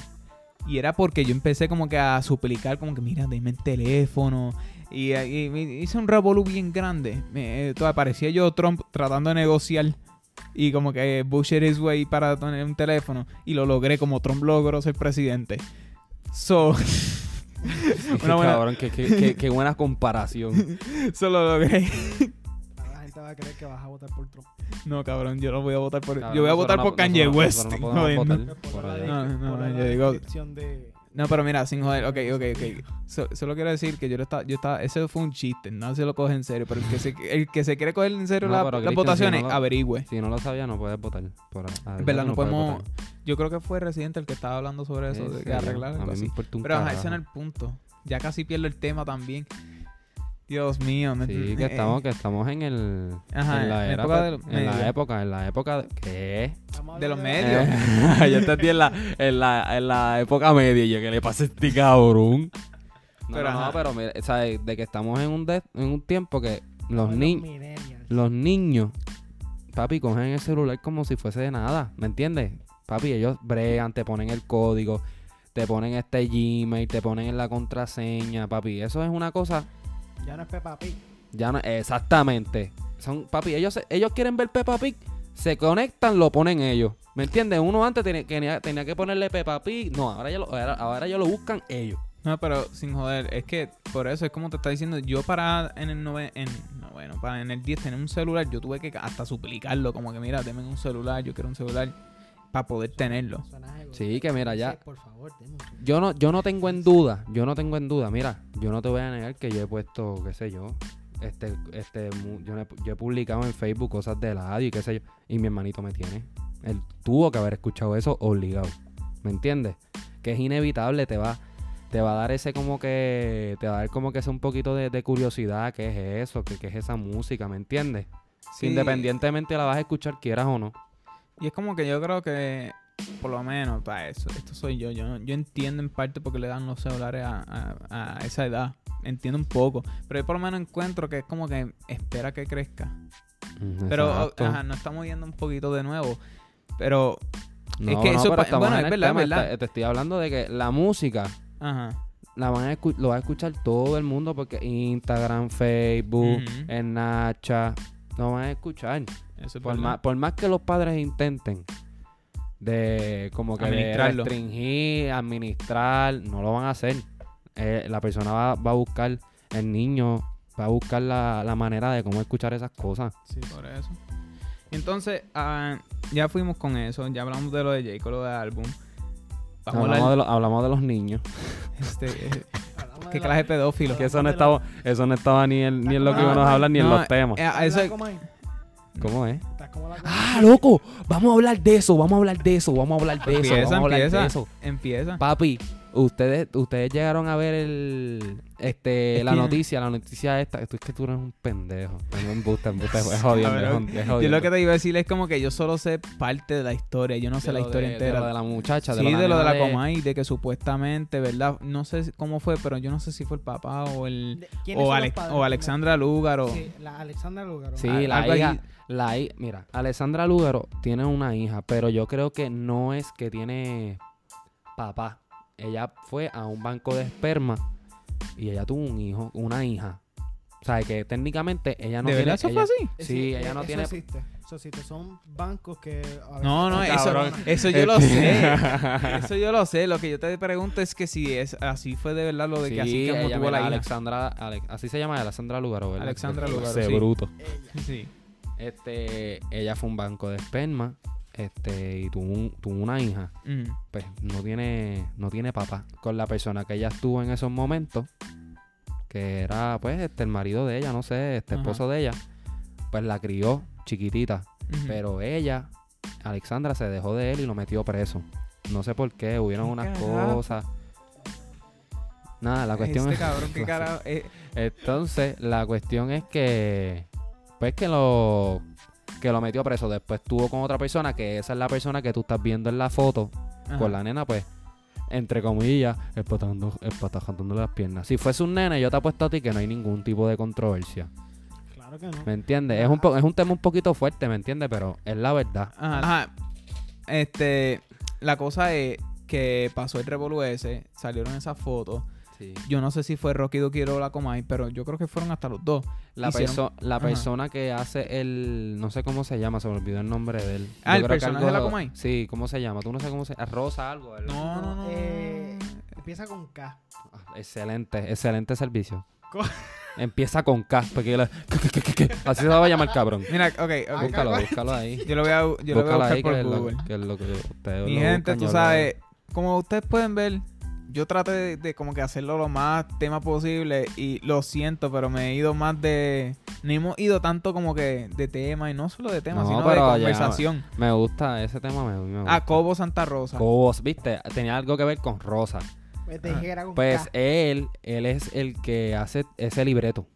y era porque yo empecé como que a suplicar, como que mira, dime el teléfono. Y, y hice un revolú bien grande. Me, eh, todo- parecía yo Trump tratando de negociar. Y como que Bush it his way para tener un teléfono. Y lo logré como Trump logró ser presidente. So, una buena- Cabrón, qué, qué- qué- qué buena comparación. so lo logré. Va a creer que vas a votar por Trump. No, cabrón, yo no voy a votar por Cabrón, Yo voy a votar no- por Kanye West. no No, yo digo- de... No, pero mira, sin joder, ok, ok, ok. So- solo quiero decir que yo lo estaba, yo estaba, ese fue un chiste, no se lo coge en serio, pero el que se, el que se quiere coger en serio No, la- pero las votaciones, si no lo- averigüe. Si no lo sabía, no puedes votar. Por, a- verdad, no podemos-. Yo creo que fue Residente el que estaba hablando sobre eso, ¿En de que arreglar algo así. Pero ajá, ese no es el punto. Ya casi pierdo el tema también. Dios mío. me- Sí, que eh, estamos, que estamos en el Ajá, en la en era, época de los en la medios. época, en la época de, ¿qué? Los medios. Eh, yo entendí en la, en la, en la época media y yo que le pasa a este cabrón. No, Pero no, no, pero mira, ¿sabes? de que estamos en un de- en un tiempo que los millennials. los niños, papi, cogen el celular como si fuese de nada, ¿me entiendes? Papi, ellos bregan, te ponen el código, te ponen este Gmail, te ponen en la contraseña, papi. Eso es una cosa, Ya no es Peppa Pig. ya no, exactamente. Son, papi, ellos, ellos quieren ver Peppa Pig, se conectan, lo ponen ellos. ¿Me entiendes? Uno antes tenía, tenía, tenía que ponerle Peppa Pig. No, ahora ya lo, ahora, ahora ya lo buscan ellos. No, pero sin joder, es que por eso es como te está diciendo, yo para en el nove, en, no, bueno, para en el 10 tener un celular, yo tuve que hasta suplicarlo, como que mira, deme un celular, yo quiero un celular para poder tenerlo. Sí, que mira, ya. Por favor. Yo no, yo no tengo en duda, yo no tengo en duda. Mira, yo no te voy a negar que yo he puesto, qué sé yo, este, este, yo, no he, yo he publicado en Facebook cosas de la y qué sé yo, y mi hermanito me tiene. Él tuvo que haber escuchado eso obligado, ¿me entiendes? Que es inevitable, te va, te va a dar ese como que, te va a dar como que ese un poquito de, de curiosidad, qué es eso, qué, qué es esa música, ¿me entiendes? Sí. Independientemente la vas a escuchar quieras o no. Y es como que yo creo que, por lo menos, para eso, esto soy yo. Yo, yo entiendo en parte porque le dan los celulares a, a- a esa edad. Entiendo un poco. Pero yo por lo menos encuentro que es como que espera que crezca. Pero, Exacto. ajá, no estamos yendo un poquito de nuevo. Pero, No, Es que no, eso pero estamos bueno, en es verdad, tema, es verdad. Te, te estoy hablando de que la música ajá. la van a lo va a escuchar todo el mundo porque Instagram, Facebook, Ujú. en Nacha, lo van a escuchar. Eso es Por más, por más que los padres intenten de como que de restringir, administrar, no lo van a hacer. Eh, la persona va, va a buscar, el niño va a buscar la, la manera de cómo escuchar esas cosas. Sí, por eso. Entonces, ah, ya fuimos con eso. Ya hablamos de lo de Jake, lo de álbum. Vamos a Hablamos hablar de, lo- hablamos de los niños. este, eh, qué clase de pedófilo. Que eso no estaba, eso no estaba ni en, ni en lo que No, íbamos a hablar ni en los temas. Eh, ¿Estás eso- como ahí? ¿Cómo es? ¿Estás como la Ah, loco, vamos a hablar de eso, vamos a hablar de eso, vamos a hablar de eso, empieza, vamos a hablar empieza, de eso. empieza. Papi, ustedes, ustedes llegaron a ver el, este, Es la noticia, la noticia esta. Esto es que tú eres un pendejo. No gusta, me gusta, es jodiendo, es Cabrón. jod- es Yo lo que te iba a decir es como que yo solo sé parte de la historia, yo no sé De la historia de- entera. De lo de la muchacha, sí, de lo de la Comay, de que supuestamente, ¿verdad? No sé cómo fue, pero yo no sé si fue el papá o el De- ¿quiénes o, Alexandra Lúgaro. Sí, la Alexandra Lugaro. Sí, la algo hija, ahí. La hi- mira, Alessandra Lúgaro tiene una hija, pero yo creo que no es que tiene papá. Ella fue a un banco de esperma y ella tuvo un hijo, una hija. O sea, que técnicamente ella no ¿De tiene... verdad eso ella- fue así? Sí, ella no eso tiene- Existe. Eso existe. Son bancos que. a No, no, eso, eso yo lo sé. Este- Eso yo lo sé. Lo que yo te pregunto es que si es así fue de verdad lo de que así Sí, como ella, tuvo la hija. Alexandra, Ale- así se llama Alexandra Lugaro, ¿verdad? Alexandra Lugaro, Ese sí. bruto. Ella. Sí. Este, ella fue un banco de esperma, este, y tuvo, un- tuvo una hija. Mm. Pues no tiene, no tiene papá. Con la persona que ella estuvo en esos momentos, que era, pues, este, el marido de ella, no sé, este Ajá. esposo de ella, pues la crió chiquitita. Pero ella, Alexandra, se dejó de él y lo metió preso. no sé por qué, hubieron ¿Qué unas carajo? cosas. Nada, la cuestión Este es... cabrón, qué carajo. eh, Entonces, la cuestión es que. Pues que lo. Que lo metió preso. Después estuvo con otra persona, que esa es la persona que tú estás viendo en la foto. ajá. Con la nena, pues. Entre comillas, espatajando, espatajando las piernas. Si fuese un nene, yo te apuesto a ti que no hay ningún tipo de controversia. Claro que no. ¿Me entiendes? Es un, po- es un tema un poquito fuerte, ¿me entiendes? Pero es la verdad. Ajá. Ajá. Este, la cosa es que pasó el revolú ese, salieron esas fotos. Sí. Yo no sé si fue Rocky Duquiero o la Comay, pero yo creo que fueron hasta los dos. La, perso- la Ajá. persona que hace el. No sé cómo se llama, se me olvidó el nombre de él. Ah, Yo ¿el creo que personaje de la Comay? Sí, ¿cómo se llama? Tú no sé cómo se Rosa algo. el- No, no, no. Eh, empieza con K. Ah, Excelente, excelente servicio. Co- Empieza con K, porque así se va a llamar cabrón. Mira, ok, ok. Búscalo, búscalo ahí. Yo lo voy a, yo lo voy a Búscalo buscar ahí, por que es lo, Google. que es lo que ustedes Mi lo gente, buscan, tú sabes, como ustedes pueden ver, yo traté de, de como que hacerlo lo más tema posible y lo siento, pero me he ido más de... No hemos ido tanto como que de tema y no solo de tema, No, sino de ya- conversación. Me gusta ese tema, me, me gusta. Ah, Cobo Santa Rosa. Cobos, viste, tenía algo que ver con Rosa. Pues te Ah. que con Pues K. él, él es el que hace ese libreto.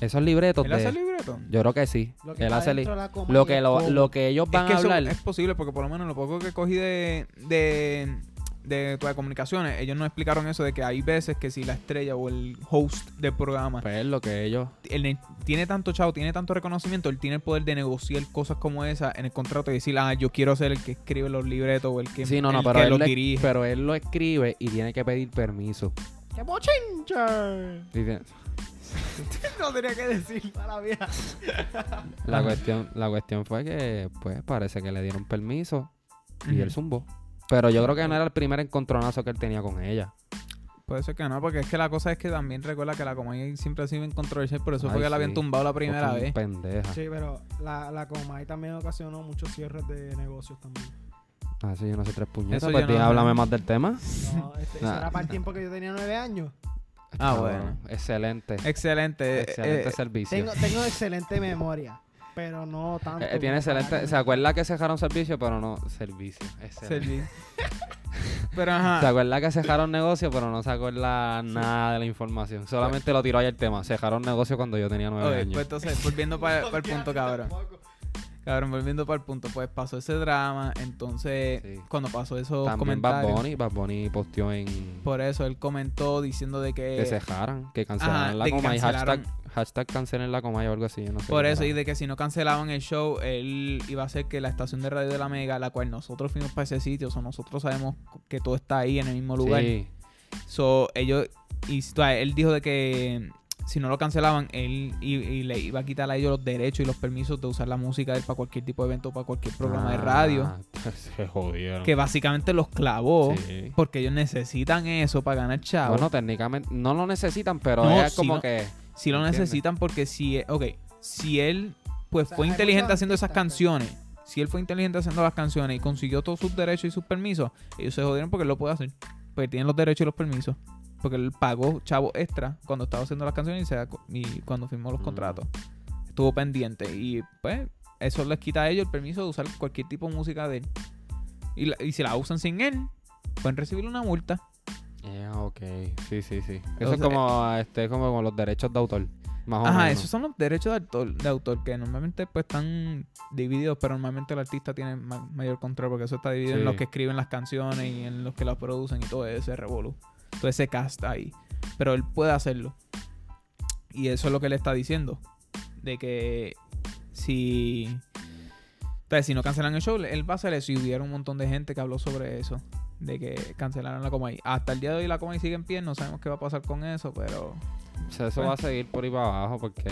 Esos libretos ¿Él de... hace el libreto? Yo creo que sí. Lo él está hace li- lo que lo, que ellos van es que a eso hablar. es posible porque por lo menos lo poco que cogí de, de, de todas comunicaciones, ellos nos explicaron eso de que hay veces que si la estrella o el host del programa Pues es lo que ellos. él ne- tiene tanto chavo, tiene tanto reconocimiento, él tiene el poder de negociar cosas como esa en el contrato y decir, ah, yo quiero ser el que escribe los libretos o el que, Sí, no, no, el pero que él, los lo, dirige. pero él lo escribe y tiene que pedir permiso. ¡Qué bochinche! No tenía que decir para la vieja. La cuestión, la cuestión fue que, pues, parece que le dieron permiso y él zumbó. Pero yo creo que no era el primer encontronazo que él tenía con ella. Puede ser que no, porque es que la cosa es que también recuerda que la comedia siempre ha sido en controversial, por eso Ay, fue que la habían tumbado la primera vez. Pendeja. Sí, pero la, la Comay también ocasionó muchos cierres de negocios también. Ah, sí, yo no sé tres puñetas. Eso Pues no háblame más del tema. No, este, eso era para el tiempo que yo tenía nueve años. Ah, No, bueno. Excelente. Excelente. excelente eh, servicio. Tengo, tengo excelente memoria, pero no tanto. Eh, tiene excelente. que- ¿Se acuerda que cejaron servicio? Pero no servicio. Excelente. Pero ¿Se ajá. acuerda que cejaron negocio? Pero no se acuerda nada de la información. Solamente lo tiró ahí el tema. Cejaron negocio cuando yo tenía nueve Ok, años. pues entonces, volviendo para el punto, cabrón. Cabrón, volviendo para el punto, pues pasó ese drama, entonces Sí. cuando pasó esos También Bad Bunny. Bad Bunny posteó en. por eso él comentó diciendo de que, que cejaran. Que cancelaran ajá, la coma. Y hashtag, hashtag cancelen la coma y algo así. yo no sé por eso y de que si no cancelaban el show, él iba a hacer que la estación de radio de la Mega, la cual nosotros fuimos para ese sitio, o sea, nosotros sabemos que todo está ahí en el mismo lugar. Sí. So, ellos, y o él dijo de que si no lo cancelaban, él i- y, le iba a quitar a ellos los derechos y los permisos de usar la música de él para cualquier tipo de evento, para cualquier programa de radio. Ah, Se jodieron. Que básicamente los clavó Sí. porque ellos necesitan eso para ganar chavo. Bueno, técnicamente no lo necesitan, pero No, es si como no- que. Si lo ¿entiendes? necesitan porque si, ok, si él pues O sea, fue inteligente haciendo esas canciones, si él fue inteligente haciendo las canciones y consiguió todos sus derechos y sus permisos, ellos se jodieron porque él lo puede hacer. Porque tienen los derechos y los permisos. Porque él pagó chavo extra cuando estaba haciendo las canciones y, se cuando firmó los Mm. contratos. Estuvo pendiente. Y pues eso les quita a ellos el permiso de usar cualquier tipo de música de él. Y, la- y si la usan sin él, pueden recibir una multa. Yeah, ok. Sí, sí, sí. O Eso es sea, como, este, como los derechos de autor. Más o Ajá, menos. esos son los derechos de autor, de autor que normalmente pues están divididos, pero normalmente el artista tiene ma- mayor control porque eso está dividido en los que escriben las canciones y en los que las producen y todo ese revolú. Todo ese cast ahí. Pero él puede hacerlo. Y eso es lo que él está diciendo. De que si... Entonces, si no cancelan el show, él va a hacer eso. Y hubiera un montón de gente que habló sobre eso. De que cancelaron la Comay. Hasta el día de hoy la Comay sigue en pie. No sabemos qué va a pasar con eso, pero... O sea, eso Pues- va a seguir por ahí para abajo porque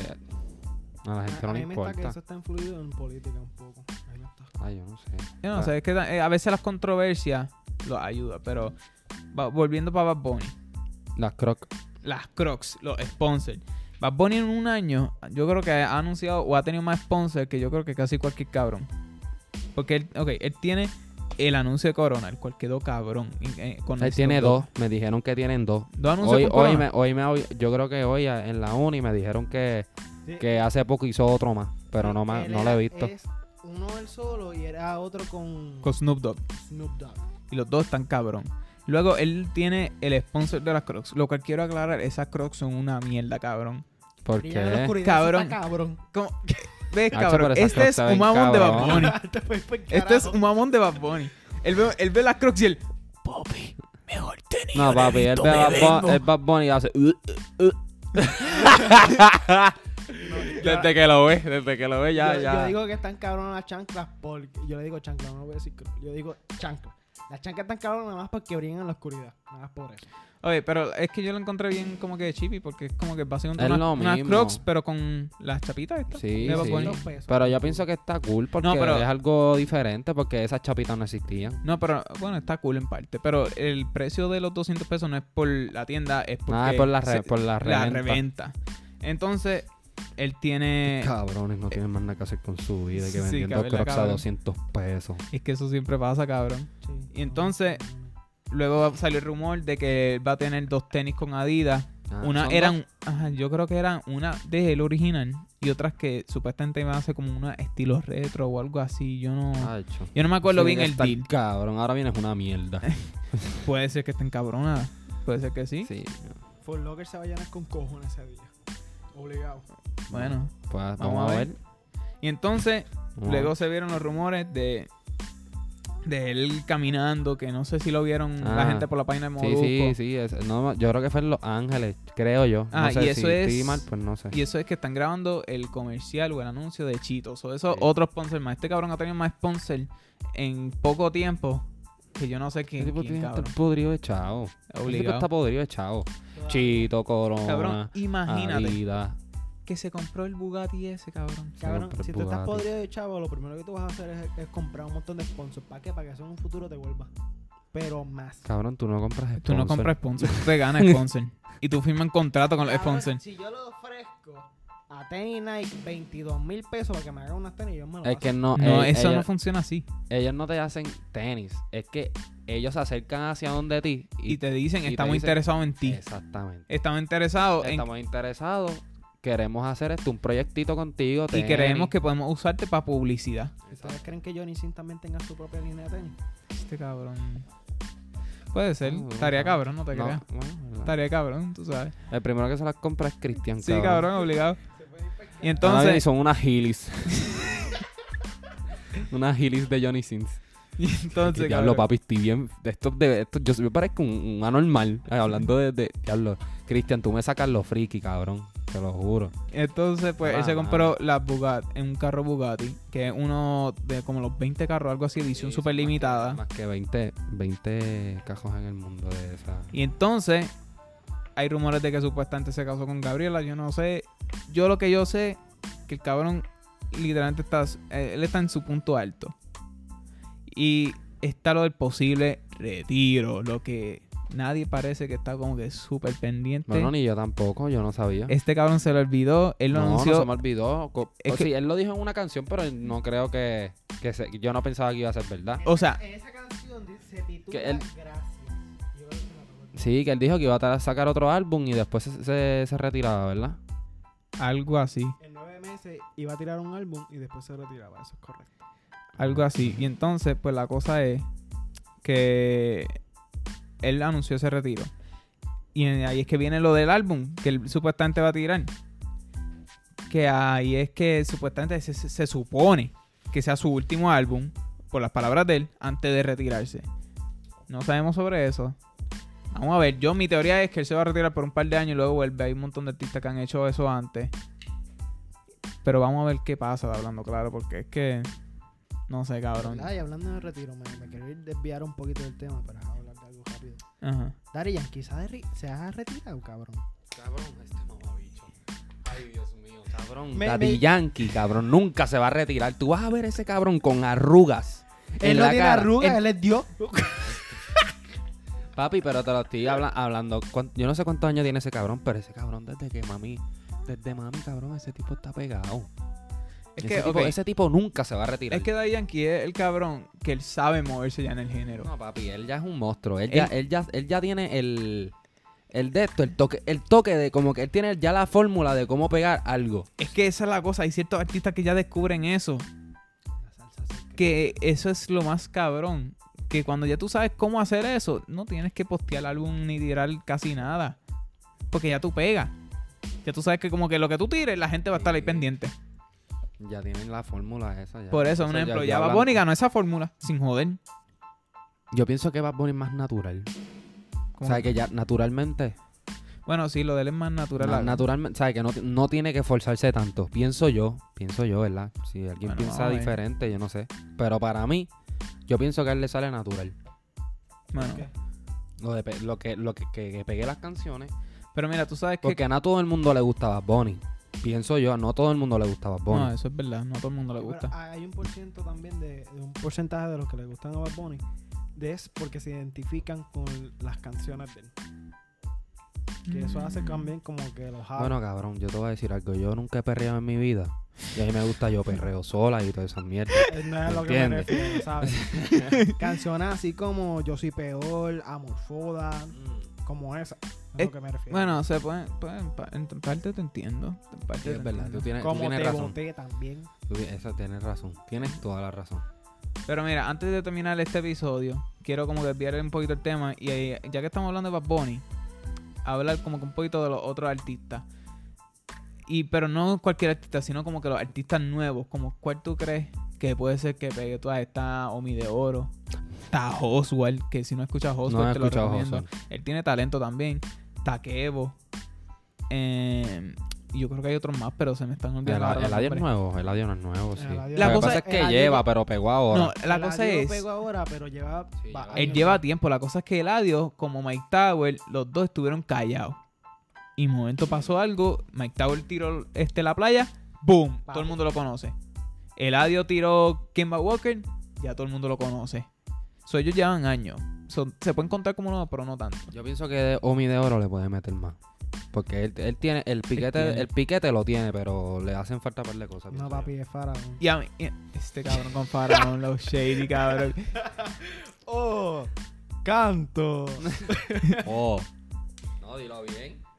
a la gente a, no a le mí me está que importa. eso está influido en política un poco. Ahí me está. Ay, yo no sé. Yo no Ah, sé, es que eh, a veces las controversias lo ayuda, pero va- volviendo para Bad Bunny, Las croc. las Crocs, los sponsors. Bad Bunny en un año, yo creo que ha anunciado o ha tenido más sponsors que yo creo que casi cualquier cabrón. Porque él, ok, él tiene el anuncio de Corona, el cual quedó cabrón. eh, con Él tiene dos. Me dijeron que tienen dos. Dos anuncios Hoy, con hoy, Corona. me, hoy me, yo creo que hoy en la uni me dijeron que, Sí, que hace poco hizo otro más, pero no, ma- él no lo he visto. Es uno él solo y era otro con, Con Snoop Dogg. Snoop Dogg. Y los dos están cabrón. Luego él tiene el sponsor de las Crocs. Lo cual quiero aclarar, esas Crocs son una mierda, cabrón. ¿Por qué? Cabrón. cabrón. ¿Cómo? ¿Ves, cabrón? Este Crocs es un mamón de Bad. Bunny. Este es un mamón de Bad Bunny. Él ve, él ve las Crocs y él... Papi, mejor tenis. No, papi, él ve Bad Bunny- el Bad Bunny y hace... "Uh, uh, uh". desde que lo ve, desde que lo ve ya, yo, ya. yo digo que están cabronas las chanclas porque... Yo le digo chanclas, no voy a decir... Yo digo chanclas. Las chanclas están cabronas nada más porque brillan en la oscuridad. Nada más por eso. Oye, pero es que yo lo encontré bien como que chippy porque es como que básicamente Es unas, lo unas. Crocs, pero con las chapitas estas. Sí, sí. Pesos. Pero yo pienso que está cool porque No, pero- es algo diferente porque esas chapitas no existían. No, pero bueno, está cool en parte. Pero el precio de los 200 pesos no es por la tienda, es porque Ah, es por la, re- se- por la la reventa. reventa. Entonces, él tiene... Cabrones, no tienen más nada que hacer con su vida que Sí, vendiendo crocs a cabrón. 200 pesos. Es que eso siempre pasa, cabrón. Sí. Y entonces, luego salió el rumor de que él va a tener dos tenis con Adidas. Ah, una eran, ajá, yo creo que eran una de él original y otras que supuestamente iban a ser como una estilo retro o algo así. Yo no, yo no me acuerdo bien el deal. Cabrón, ahora vienes una mierda. Puede ser que estén cabronadas. Puede ser que sí. sí. Full Locker se va a llenar con cojones ese día. Obligado. Bueno. Pues vamos, a ver. Y entonces, luego se vieron los rumores de de él caminando, que no sé si lo vieron la Ah. gente por la página de Sí, Molusco. sí, sí. es- no, yo creo que fue en Los Ángeles, creo yo. No Ah, sé y eso si es- estoy mal, pues no sé. Y eso es que están grabando el comercial o el anuncio de Cheetos. O eso Sí. otro sponsor más. Este cabrón ha tenido más sponsor en poco tiempo que yo no sé Ese quién, tipo tiene cabrón. podrido. Ese tipo Obligado. está podrido de chavo. Chito, Corona, Cabrón, imagínate Adidas. Que se compró el Bugatti ese, cabrón. Cabrón, si tú estás podrido de chavo, lo primero que tú vas a hacer es, es comprar un montón de sponsors. ¿Para qué? Para que eso en un futuro te vuelva. Pero más. Cabrón, tú no compras Tú no sponsor. compras sponsor, tú te ganas sponsor. y tú firmas contrato con los sponsors. Si yo le ofrezco a tenis Nike 22 mil pesos para que me hagan unas tenis, yo me lo Es que no, No, eh, eso no funciona así. ellos no te hacen tenis. Es que ellos se acercan hacia donde ti Y te dicen, y estamos interesados en ti. Exactamente. Estamos interesados en... Estamos interesados. Queremos hacer esto, un proyectito contigo. Y creemos que podemos usarte para publicidad. ¿Ustedes creen que Johnny Sin también tenga su propia línea de tenis? Este cabrón. Puede ser. No, Estaría cabrón, no te No, creas. Estaría cabrón, tú sabes. El primero que se las compra es Cristian. Sí, cabrón, obligado. Y Entonces, son unas Hillis. unas Hillis de Johnny Sins. y entonces, diablo, cabrón. papi, estoy bien. De estos de estos, yo me parezco un, un anormal. eh, hablando de, de- Diablo, Cristian, tú me sacas los friki, cabrón. Te lo juro. Entonces, pues, él Ah, se compró la Bugatti, en un carro Bugatti, que es uno de como los 20 carros, algo así, edición súper limitada. Más que 20, 20 cajos en el mundo de esa. Y entonces, hay rumores de que supuestamente se casó con Gabriela. Yo no sé. Yo lo que yo sé, que el cabrón literalmente está. eh, él está en su punto alto. Y está lo del posible retiro. Lo que nadie parece que está como que súper pendiente. Bueno, ni yo tampoco, yo no sabía. Este cabrón se lo olvidó. Él lo no, anunció. no se me olvidó. Es o que- sí, él lo dijo en una canción, pero no creo que, que se- yo no pensaba que iba a ser verdad. O sea, En esa canción se titula Que él- Gracias. Yo creo que se la recuerdo. Sí, que él dijo que iba a sacar otro álbum y después se, se, se retiraba, ¿verdad? algo así. En nueve meses iba a tirar un álbum y después se retiraba. Eso es correcto. Algo así. Y entonces, pues la cosa es que él anunció ese retiro. Y ahí es que viene lo del álbum que él supuestamente va a tirar. Que ahí es que supuestamente se, se- supone que sea su último álbum, por las palabras de él, antes de retirarse. No sabemos sobre eso. Vamos a ver, yo mi teoría es que él se va a retirar por un par de años y luego vuelve. Hay un montón de artistas que han hecho eso antes. Pero vamos a ver qué pasa, hablando claro, porque es que... No sé, cabrón. Ah, hablando de retiro, me, quiero ir desviar un poquito del tema para hablar. Ajá. Dari Yankee ¿se ha, derri- se ha retirado, cabrón. Cabrón, este mamabicho. Ay, Dios mío, cabrón. Me- Daddy me- Yankee, cabrón, nunca se va a retirar. Tú vas a ver ese cabrón con arrugas. Él en no la tiene cara. arrugas, En- él es Dios. Papi, pero te lo estoy habla- hablando. Yo no sé cuántos años tiene ese cabrón, pero ese cabrón desde que mami. Desde mami, cabrón, ese tipo está pegado. Es ese, que, tipo, ese tipo nunca se va a retirar. es que Daddy Yankee es el cabrón que él sabe moverse ya en el género. No, papi, él ya es un monstruo. Él, Él- ya, él, ya, él ya tiene el. El de esto, el toque, el toque de como que él tiene ya la fórmula de cómo pegar algo. Es que esa es la cosa. Hay ciertos artistas que ya descubren eso. Que eso es lo más cabrón. que cuando ya tú sabes cómo hacer eso, no tienes que postear álbum ni tirar casi nada. Porque ya tú pegas. Ya tú sabes que como que lo que tú tires, la gente va a estar ahí pendiente. Ya tienen la fórmula esa. Ya. Por eso, un ejemplo, ya, Bad Bunny ganó esa fórmula, sin joder. Yo pienso que Bad Bunny es más natural. O sea, que ya naturalmente. Bueno, sí, lo de él es más natural. na- naturalmente, ¿sabes? Que no, no tiene que forzarse tanto. Pienso yo, pienso yo, ¿verdad? Si alguien Bueno, piensa diferente, yo no sé. Pero para mí, yo pienso que a él le sale natural. Bueno. Lo, de lo que, lo que, que, que pegue las canciones. pero mira, tú sabes que... Porque no a todo el mundo le gusta Bad Bunny. Pienso yo, no a todo el mundo le gusta Bad Bunny. No, eso es verdad, no a todo el mundo le gusta. pero hay un por ciento también de, de un porcentaje de los que le gustan a Bad Bunny de es porque se identifican con las canciones de él. Que eso hace también como que los jala. Bueno, cabrón, yo te voy a decir algo. Yo nunca he perreado en mi vida. Y a mí me gusta yo perreo sola y toda esa mierda. Eh, no es lo que me refiero, ¿sabes? Canciones así como Yo soy peor, Amor Foda, como esa. Es Es- lo que me refiero. Bueno, se pueden, pueden- pa- en parte te entiendo. En parte Sí, es verdad, entiendo. tú tienes, tú como tienes Te razón. Boté también. Tú esa tienes razón. Tienes toda la razón. Pero mira, antes de terminar este episodio, quiero como desviar un poquito el tema. Y eh, ya que estamos hablando de Bad Bunny, hablar como que un poquito de los otros artistas. Y, pero no cualquier artista, sino como que los artistas nuevos. Como cuál tú crees que puede ser que pegue todas Está Omi de Oro. Está Oswald, que si no escuchas Oswald No te lo recomiendo. Oswald. Él tiene talento también. Está Kevo. Eh, y yo creo que hay otros más, pero se me están El, olvidando. el Eladio es nuevo. El Eladio no es nuevo, sí. La Lo que cosa pasa es- es que lleva, pero pegó ahora. No, la El cosa Adiós es... pegó ahora, pero lleva. Sí, va- lleva- Él lleva tiempo. La cosa es que Eladio, como Mike Tower, los dos estuvieron callados. Y un momento pasó algo. Mike Tower tiró este la playa. ¡Boom! Todo el mundo lo conoce. Eladio tiró Kemba Walker. Ya todo el mundo lo conoce. So, ellos llevan años. So, se pueden contar como nuevos, pero no tanto. Yo pienso que de Omi de Oro le puede meter más. Porque él, él tiene, el piquete, tiene. el piquete lo tiene, pero le hacen falta par de cosas. No, papi, yo. es faraón. Y a mí, y- este cabrón con Faraón, los shady, cabrón. ¡Oh! ¡Canto! Oh. No, dilo bien.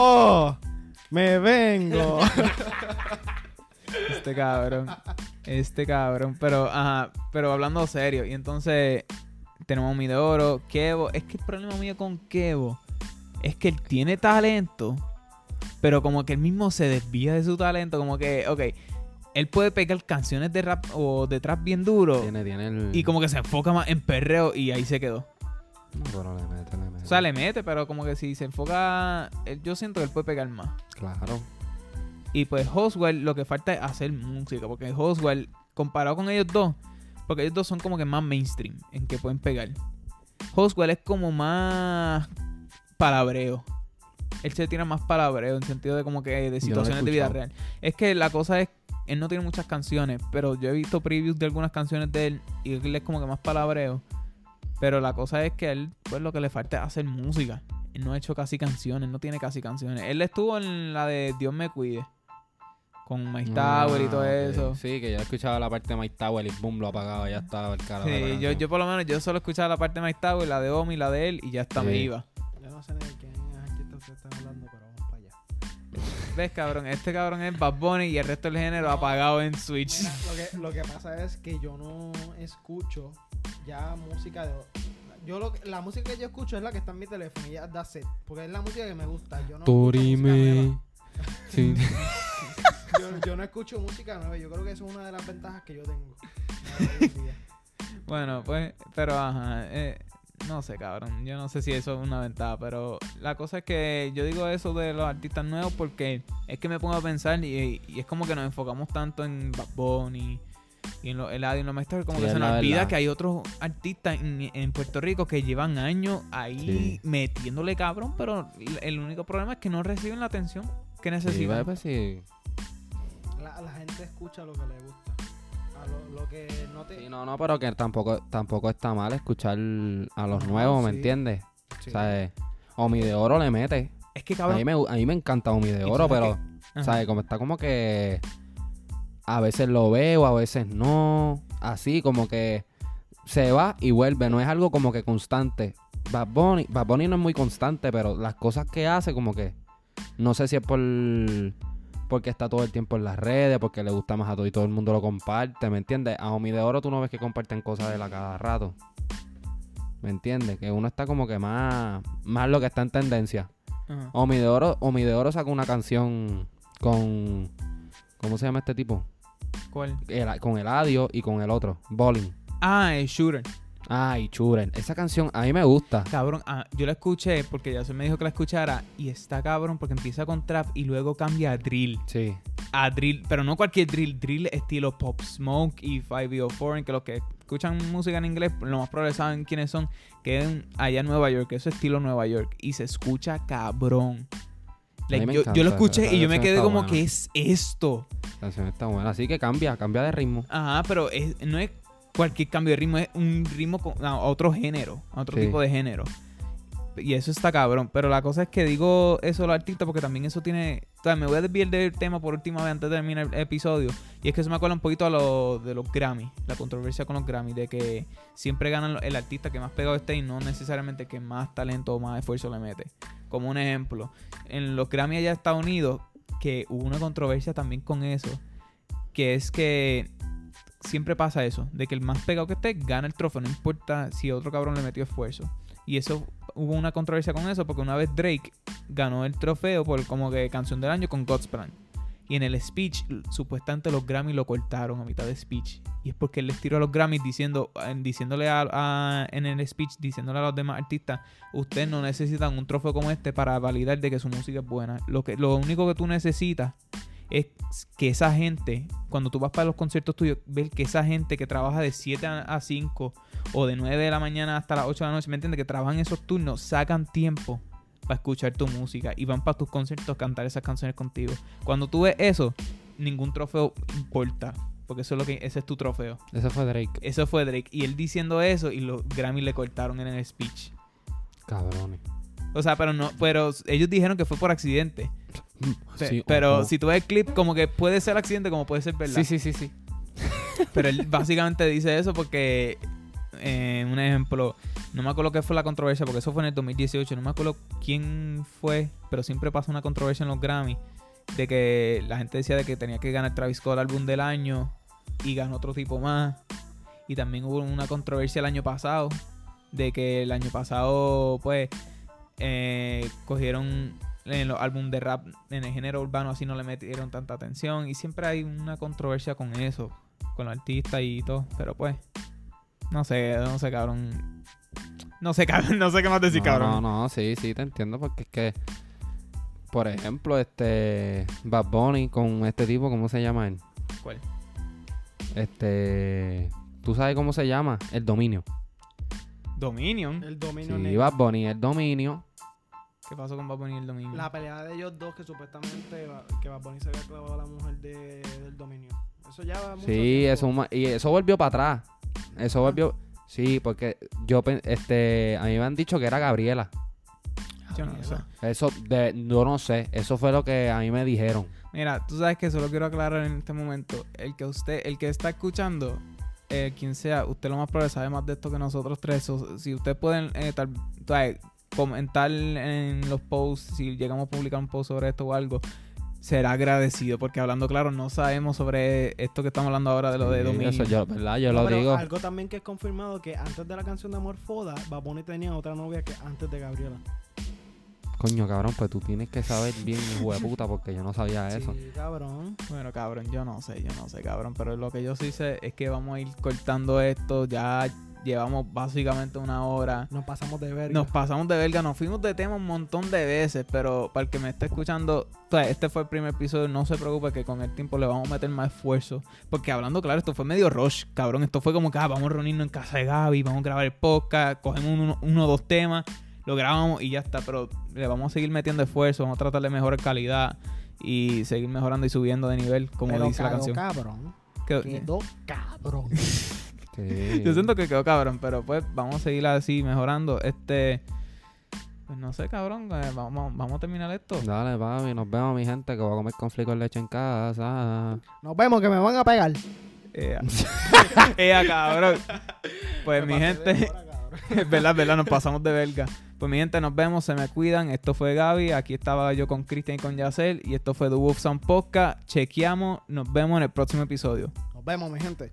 ¡Oh! ¡Me vengo! Este cabrón. Este cabrón. Pero, ajá, pero hablando serio. Y entonces tenemos mi de oro. Kevo. Es que el problema mío con Kevo es que él tiene talento. Pero como que él mismo se desvía de su talento. Como que, ok, él puede pegar canciones de rap o de trap bien duro. Tiene, tiene el... Y como que se enfoca más en perreo y ahí se quedó. No, pero le mete, le mete. O sea, le mete, pero como que si se enfoca, yo siento que él puede pegar más. Claro. Y pues Hoswell lo que falta es hacer música, porque Hoswell, comparado con ellos dos, porque ellos dos son como que más mainstream en que pueden pegar. Hoswell es como más palabreo. Él se tira más palabreo en sentido de como que de no situaciones de vida real. Es que la cosa es, él no tiene muchas canciones, pero yo he visto previews de algunas canciones de él y él es como que más palabreo. Pero la cosa es que a él, pues lo que le falta es hacer música. Él no ha hecho casi canciones, no tiene casi canciones. Él estuvo en la de Dios me cuide. Con Mike Tower y todo Ah, eso. Sí, que yo escuchaba la parte de Mike Tower y boom, lo apagaba, ya estaba el cara. Sí, yo, yo por lo menos yo solo escuchaba la parte de Mike Tower, la de Omi, la de él y ya está, me iba. Yo no sé ni de quién es artista ustedes están hablando, pero vamos para allá. ¿Ves, cabrón? Este cabrón es Bad Bunny y el resto del género apagado en Switch. Mira, lo, que, lo que pasa es que yo no escucho ya música de. Yo lo, que- la música que yo escucho es la que está en mi teléfono y ya that's it. Porque es la música que me gusta. Yo no Torime. Sí. Yo, yo no escucho música nueva. Yo creo que eso es una de las ventajas que yo tengo. Bueno, pues, pero ajá, eh, no sé, cabrón. Yo no sé si eso es una ventaja, pero la cosa es que yo digo eso de los artistas nuevos porque es que me pongo a pensar y, y es como que nos enfocamos tanto en Bad Bunny y en lo, en los maestros, como Sí, que se nos la olvida verdad. que hay otros artistas en, en Puerto Rico que llevan años ahí Sí. metiéndole cabrón, pero el- único problema es que no reciben la atención que Sí, necesitan. pues, sí. La, la gente escucha lo que le gusta. A lo, lo que no te. Sí, no, no, pero que tampoco, tampoco está mal escuchar a los No, nuevos, ¿me entiendes? Sí. O sea, Omi de Oro le mete. Es que A cabrón, mí, me, a mí me encanta Omi de ¿Y tú Oro, pero. ¿sabes? Como está como que a veces lo veo, a veces no. Así como que se va y vuelve. No es algo como que constante. Bad Bunny, Bad Bunny no es muy constante, pero las cosas que hace como que... No sé si es por... porque está todo el tiempo en las redes, porque le gusta más a todo y todo el mundo lo comparte, ¿me entiendes? A Omi de Oro tú no ves que comparten cosas de él a cada rato. ¿Me entiendes? Que uno está como que más, más lo que está en tendencia. Omi de Oro, Omi de Oro sacó una canción con. ¿Cómo se llama este tipo? ¿Cuál? El- con Eladio y con el otro, Bowling. Ah, el Shooter. Ay, Churen. Esa canción a mí me gusta. Cabrón, ah, yo la escuché porque ya se me dijo que la escuchara y está cabrón porque empieza con trap y luego cambia a drill. Sí. A drill, pero no cualquier drill, drill estilo Pop Smoke y 504, que los que escuchan música en inglés, lo más probable saben quiénes son, que allá en Nueva York, eso es estilo Nueva York y se escucha cabrón. Like, yo, encanta yo lo escuché y yo me quedé como, buena. ¿qué es esto? La canción está buena. Así que cambia, cambia de ritmo. Ajá, pero es- no es cualquier cambio de ritmo, es un ritmo con, a otro género, a otro Sí. tipo de género. Y eso está cabrón. Pero la cosa es que digo eso a los artistas porque también eso tiene. O sea, me voy a desviar del tema por última vez antes de terminar el episodio. Y es que eso me acuerda un poquito a lo de los Grammy, la controversia con los Grammy, de que siempre ganan el artista que más pegado esté y no necesariamente que más talento o más esfuerzo le mete. Como un ejemplo, en los Grammy allá de Estados Unidos, que hubo una controversia también con eso, que es que siempre pasa eso, de que el más pegado que esté gana el trofeo, no importa si otro cabrón le metió esfuerzo. Y eso hubo una controversia con eso, porque una vez Drake ganó el trofeo por como que canción del año con God's Plan. Y en el speech, supuestamente los Grammys lo cortaron a mitad de speech. Y es porque él les tiró a los Grammys diciendo, en- diciéndole a, en el speech, diciéndole a los demás artistas, ustedes no necesitan un trofeo como este para validar de que su música es buena. Lo, que, lo único que tú necesitas es que esa gente, cuando tú vas para los conciertos tuyos, ver que esa gente que trabaja de 7 a a 5 o de 9 de la mañana hasta las 8 de la noche, ¿me entiendes? Que trabajan esos turnos, sacan tiempo para escuchar tu música y van para tus conciertos a cantar esas canciones contigo. Cuando tú ves eso, ningún trofeo importa, porque eso es lo que ese es tu trofeo. Ese fue Drake. Eso fue Drake y él diciendo eso y los Grammy le cortaron en el speech. Cabrones. O sea, pero no, pero ellos dijeron que fue por accidente. Sí, pero si tú ves el clip, como que puede ser accidente, como puede ser verdad. Sí, sí, sí, sí. Pero él básicamente dice eso porque, eh, un ejemplo, no me acuerdo qué fue la controversia, porque eso fue en el 2018, no me acuerdo quién fue, pero siempre pasa una controversia en los Grammy, de que la gente decía de que tenía que ganar Travis Scott álbum del año y ganó otro tipo más. Y también hubo una controversia el año pasado, de que el año pasado, pues, eh, cogieron en los álbumes de rap en el género urbano así no le metieron tanta atención y siempre hay una controversia con eso con los artistas y todo pero pues no sé no sé cabrón no sé no sé qué más decir no, cabrón No, no, sí, sí, te entiendo porque es que, por ejemplo, este Bad Bunny con este tipo, ¿cómo se llama él? ¿Cuál? Este, ¿tú sabes cómo se llama? El dominio. Dominion El dominio Sí, negro. Bad Bunny, el dominio. ¿qué pasó con Bad Bunny y el Dominion? La pelea de ellos dos que supuestamente que Bad Bunny se había clavado a la mujer de- del dominio. Eso ya va mucho Sí, tiempo. eso y eso volvió para atrás. Eso Ah. volvió, sí, porque yo este, a mí me han dicho que era Gabriela. yo no sé Eso, de, yo no sé, eso fue lo que a mí me dijeron. mira tú sabes que solo quiero aclarar en este momento el que usted el que está escuchando eh, quien sea usted lo más probable sabe más de esto que nosotros tres So, si ustedes pueden eh, tal- tal- comentar en los posts si llegamos a publicar un post sobre esto o algo será agradecido porque hablando claro no sabemos sobre esto que estamos hablando ahora de lo de dominio Eso yo, ¿verdad? Yo No, lo pero digo. Algo también que es confirmado que antes de la canción de Amor Foda, Bad Bunny tenía otra novia que antes de Gabriela. Coño, cabrón, pues tú tienes que saber bien, hijo de puta, porque yo no sabía eso. Sí, cabrón. Bueno, cabrón, yo no sé, yo no sé, cabrón. Pero lo que yo sí sé es que vamos a ir cortando esto. Ya llevamos básicamente una hora. Nos pasamos de verga. Nos pasamos de verga, nos fuimos de tema un montón de veces. Pero para el que me esté escuchando, o sea, este fue el primer episodio. No se preocupe que con el tiempo le vamos a meter más esfuerzo. Porque hablando claro, esto fue medio rush, cabrón. Esto fue como que ah, vamos a reunirnos en casa de Gaby, vamos a grabar el podcast, cogemos uno, uno o dos temas, lo grabamos y ya está. Pero le vamos a seguir metiendo esfuerzo, vamos a tratar de mejorar calidad y seguir mejorando y subiendo de nivel, como Pero dice la canción. cabrón. Quedó- Quedó cabrón. Sí. Yo siento que quedó cabrón, pero pues vamos a seguir así mejorando. Este, pues no sé, cabrón, eh, vamos, vamos a terminar esto. Dale, papi, nos vemos, mi gente, que voy a comer conflicto con leche en casa. Nos vemos que me van a pegar. Ea. Ea, cabrón. Pues Me mi gente. Es verdad, es verdad, nos pasamos de verga. Pues mi gente, nos vemos, se me cuidan. Esto fue Gaby, aquí estaba yo con Cristian y con Yacel. Y esto fue The Wolf Sound Podcast. Chequeamos, nos vemos en el próximo episodio. Nos vemos, mi gente.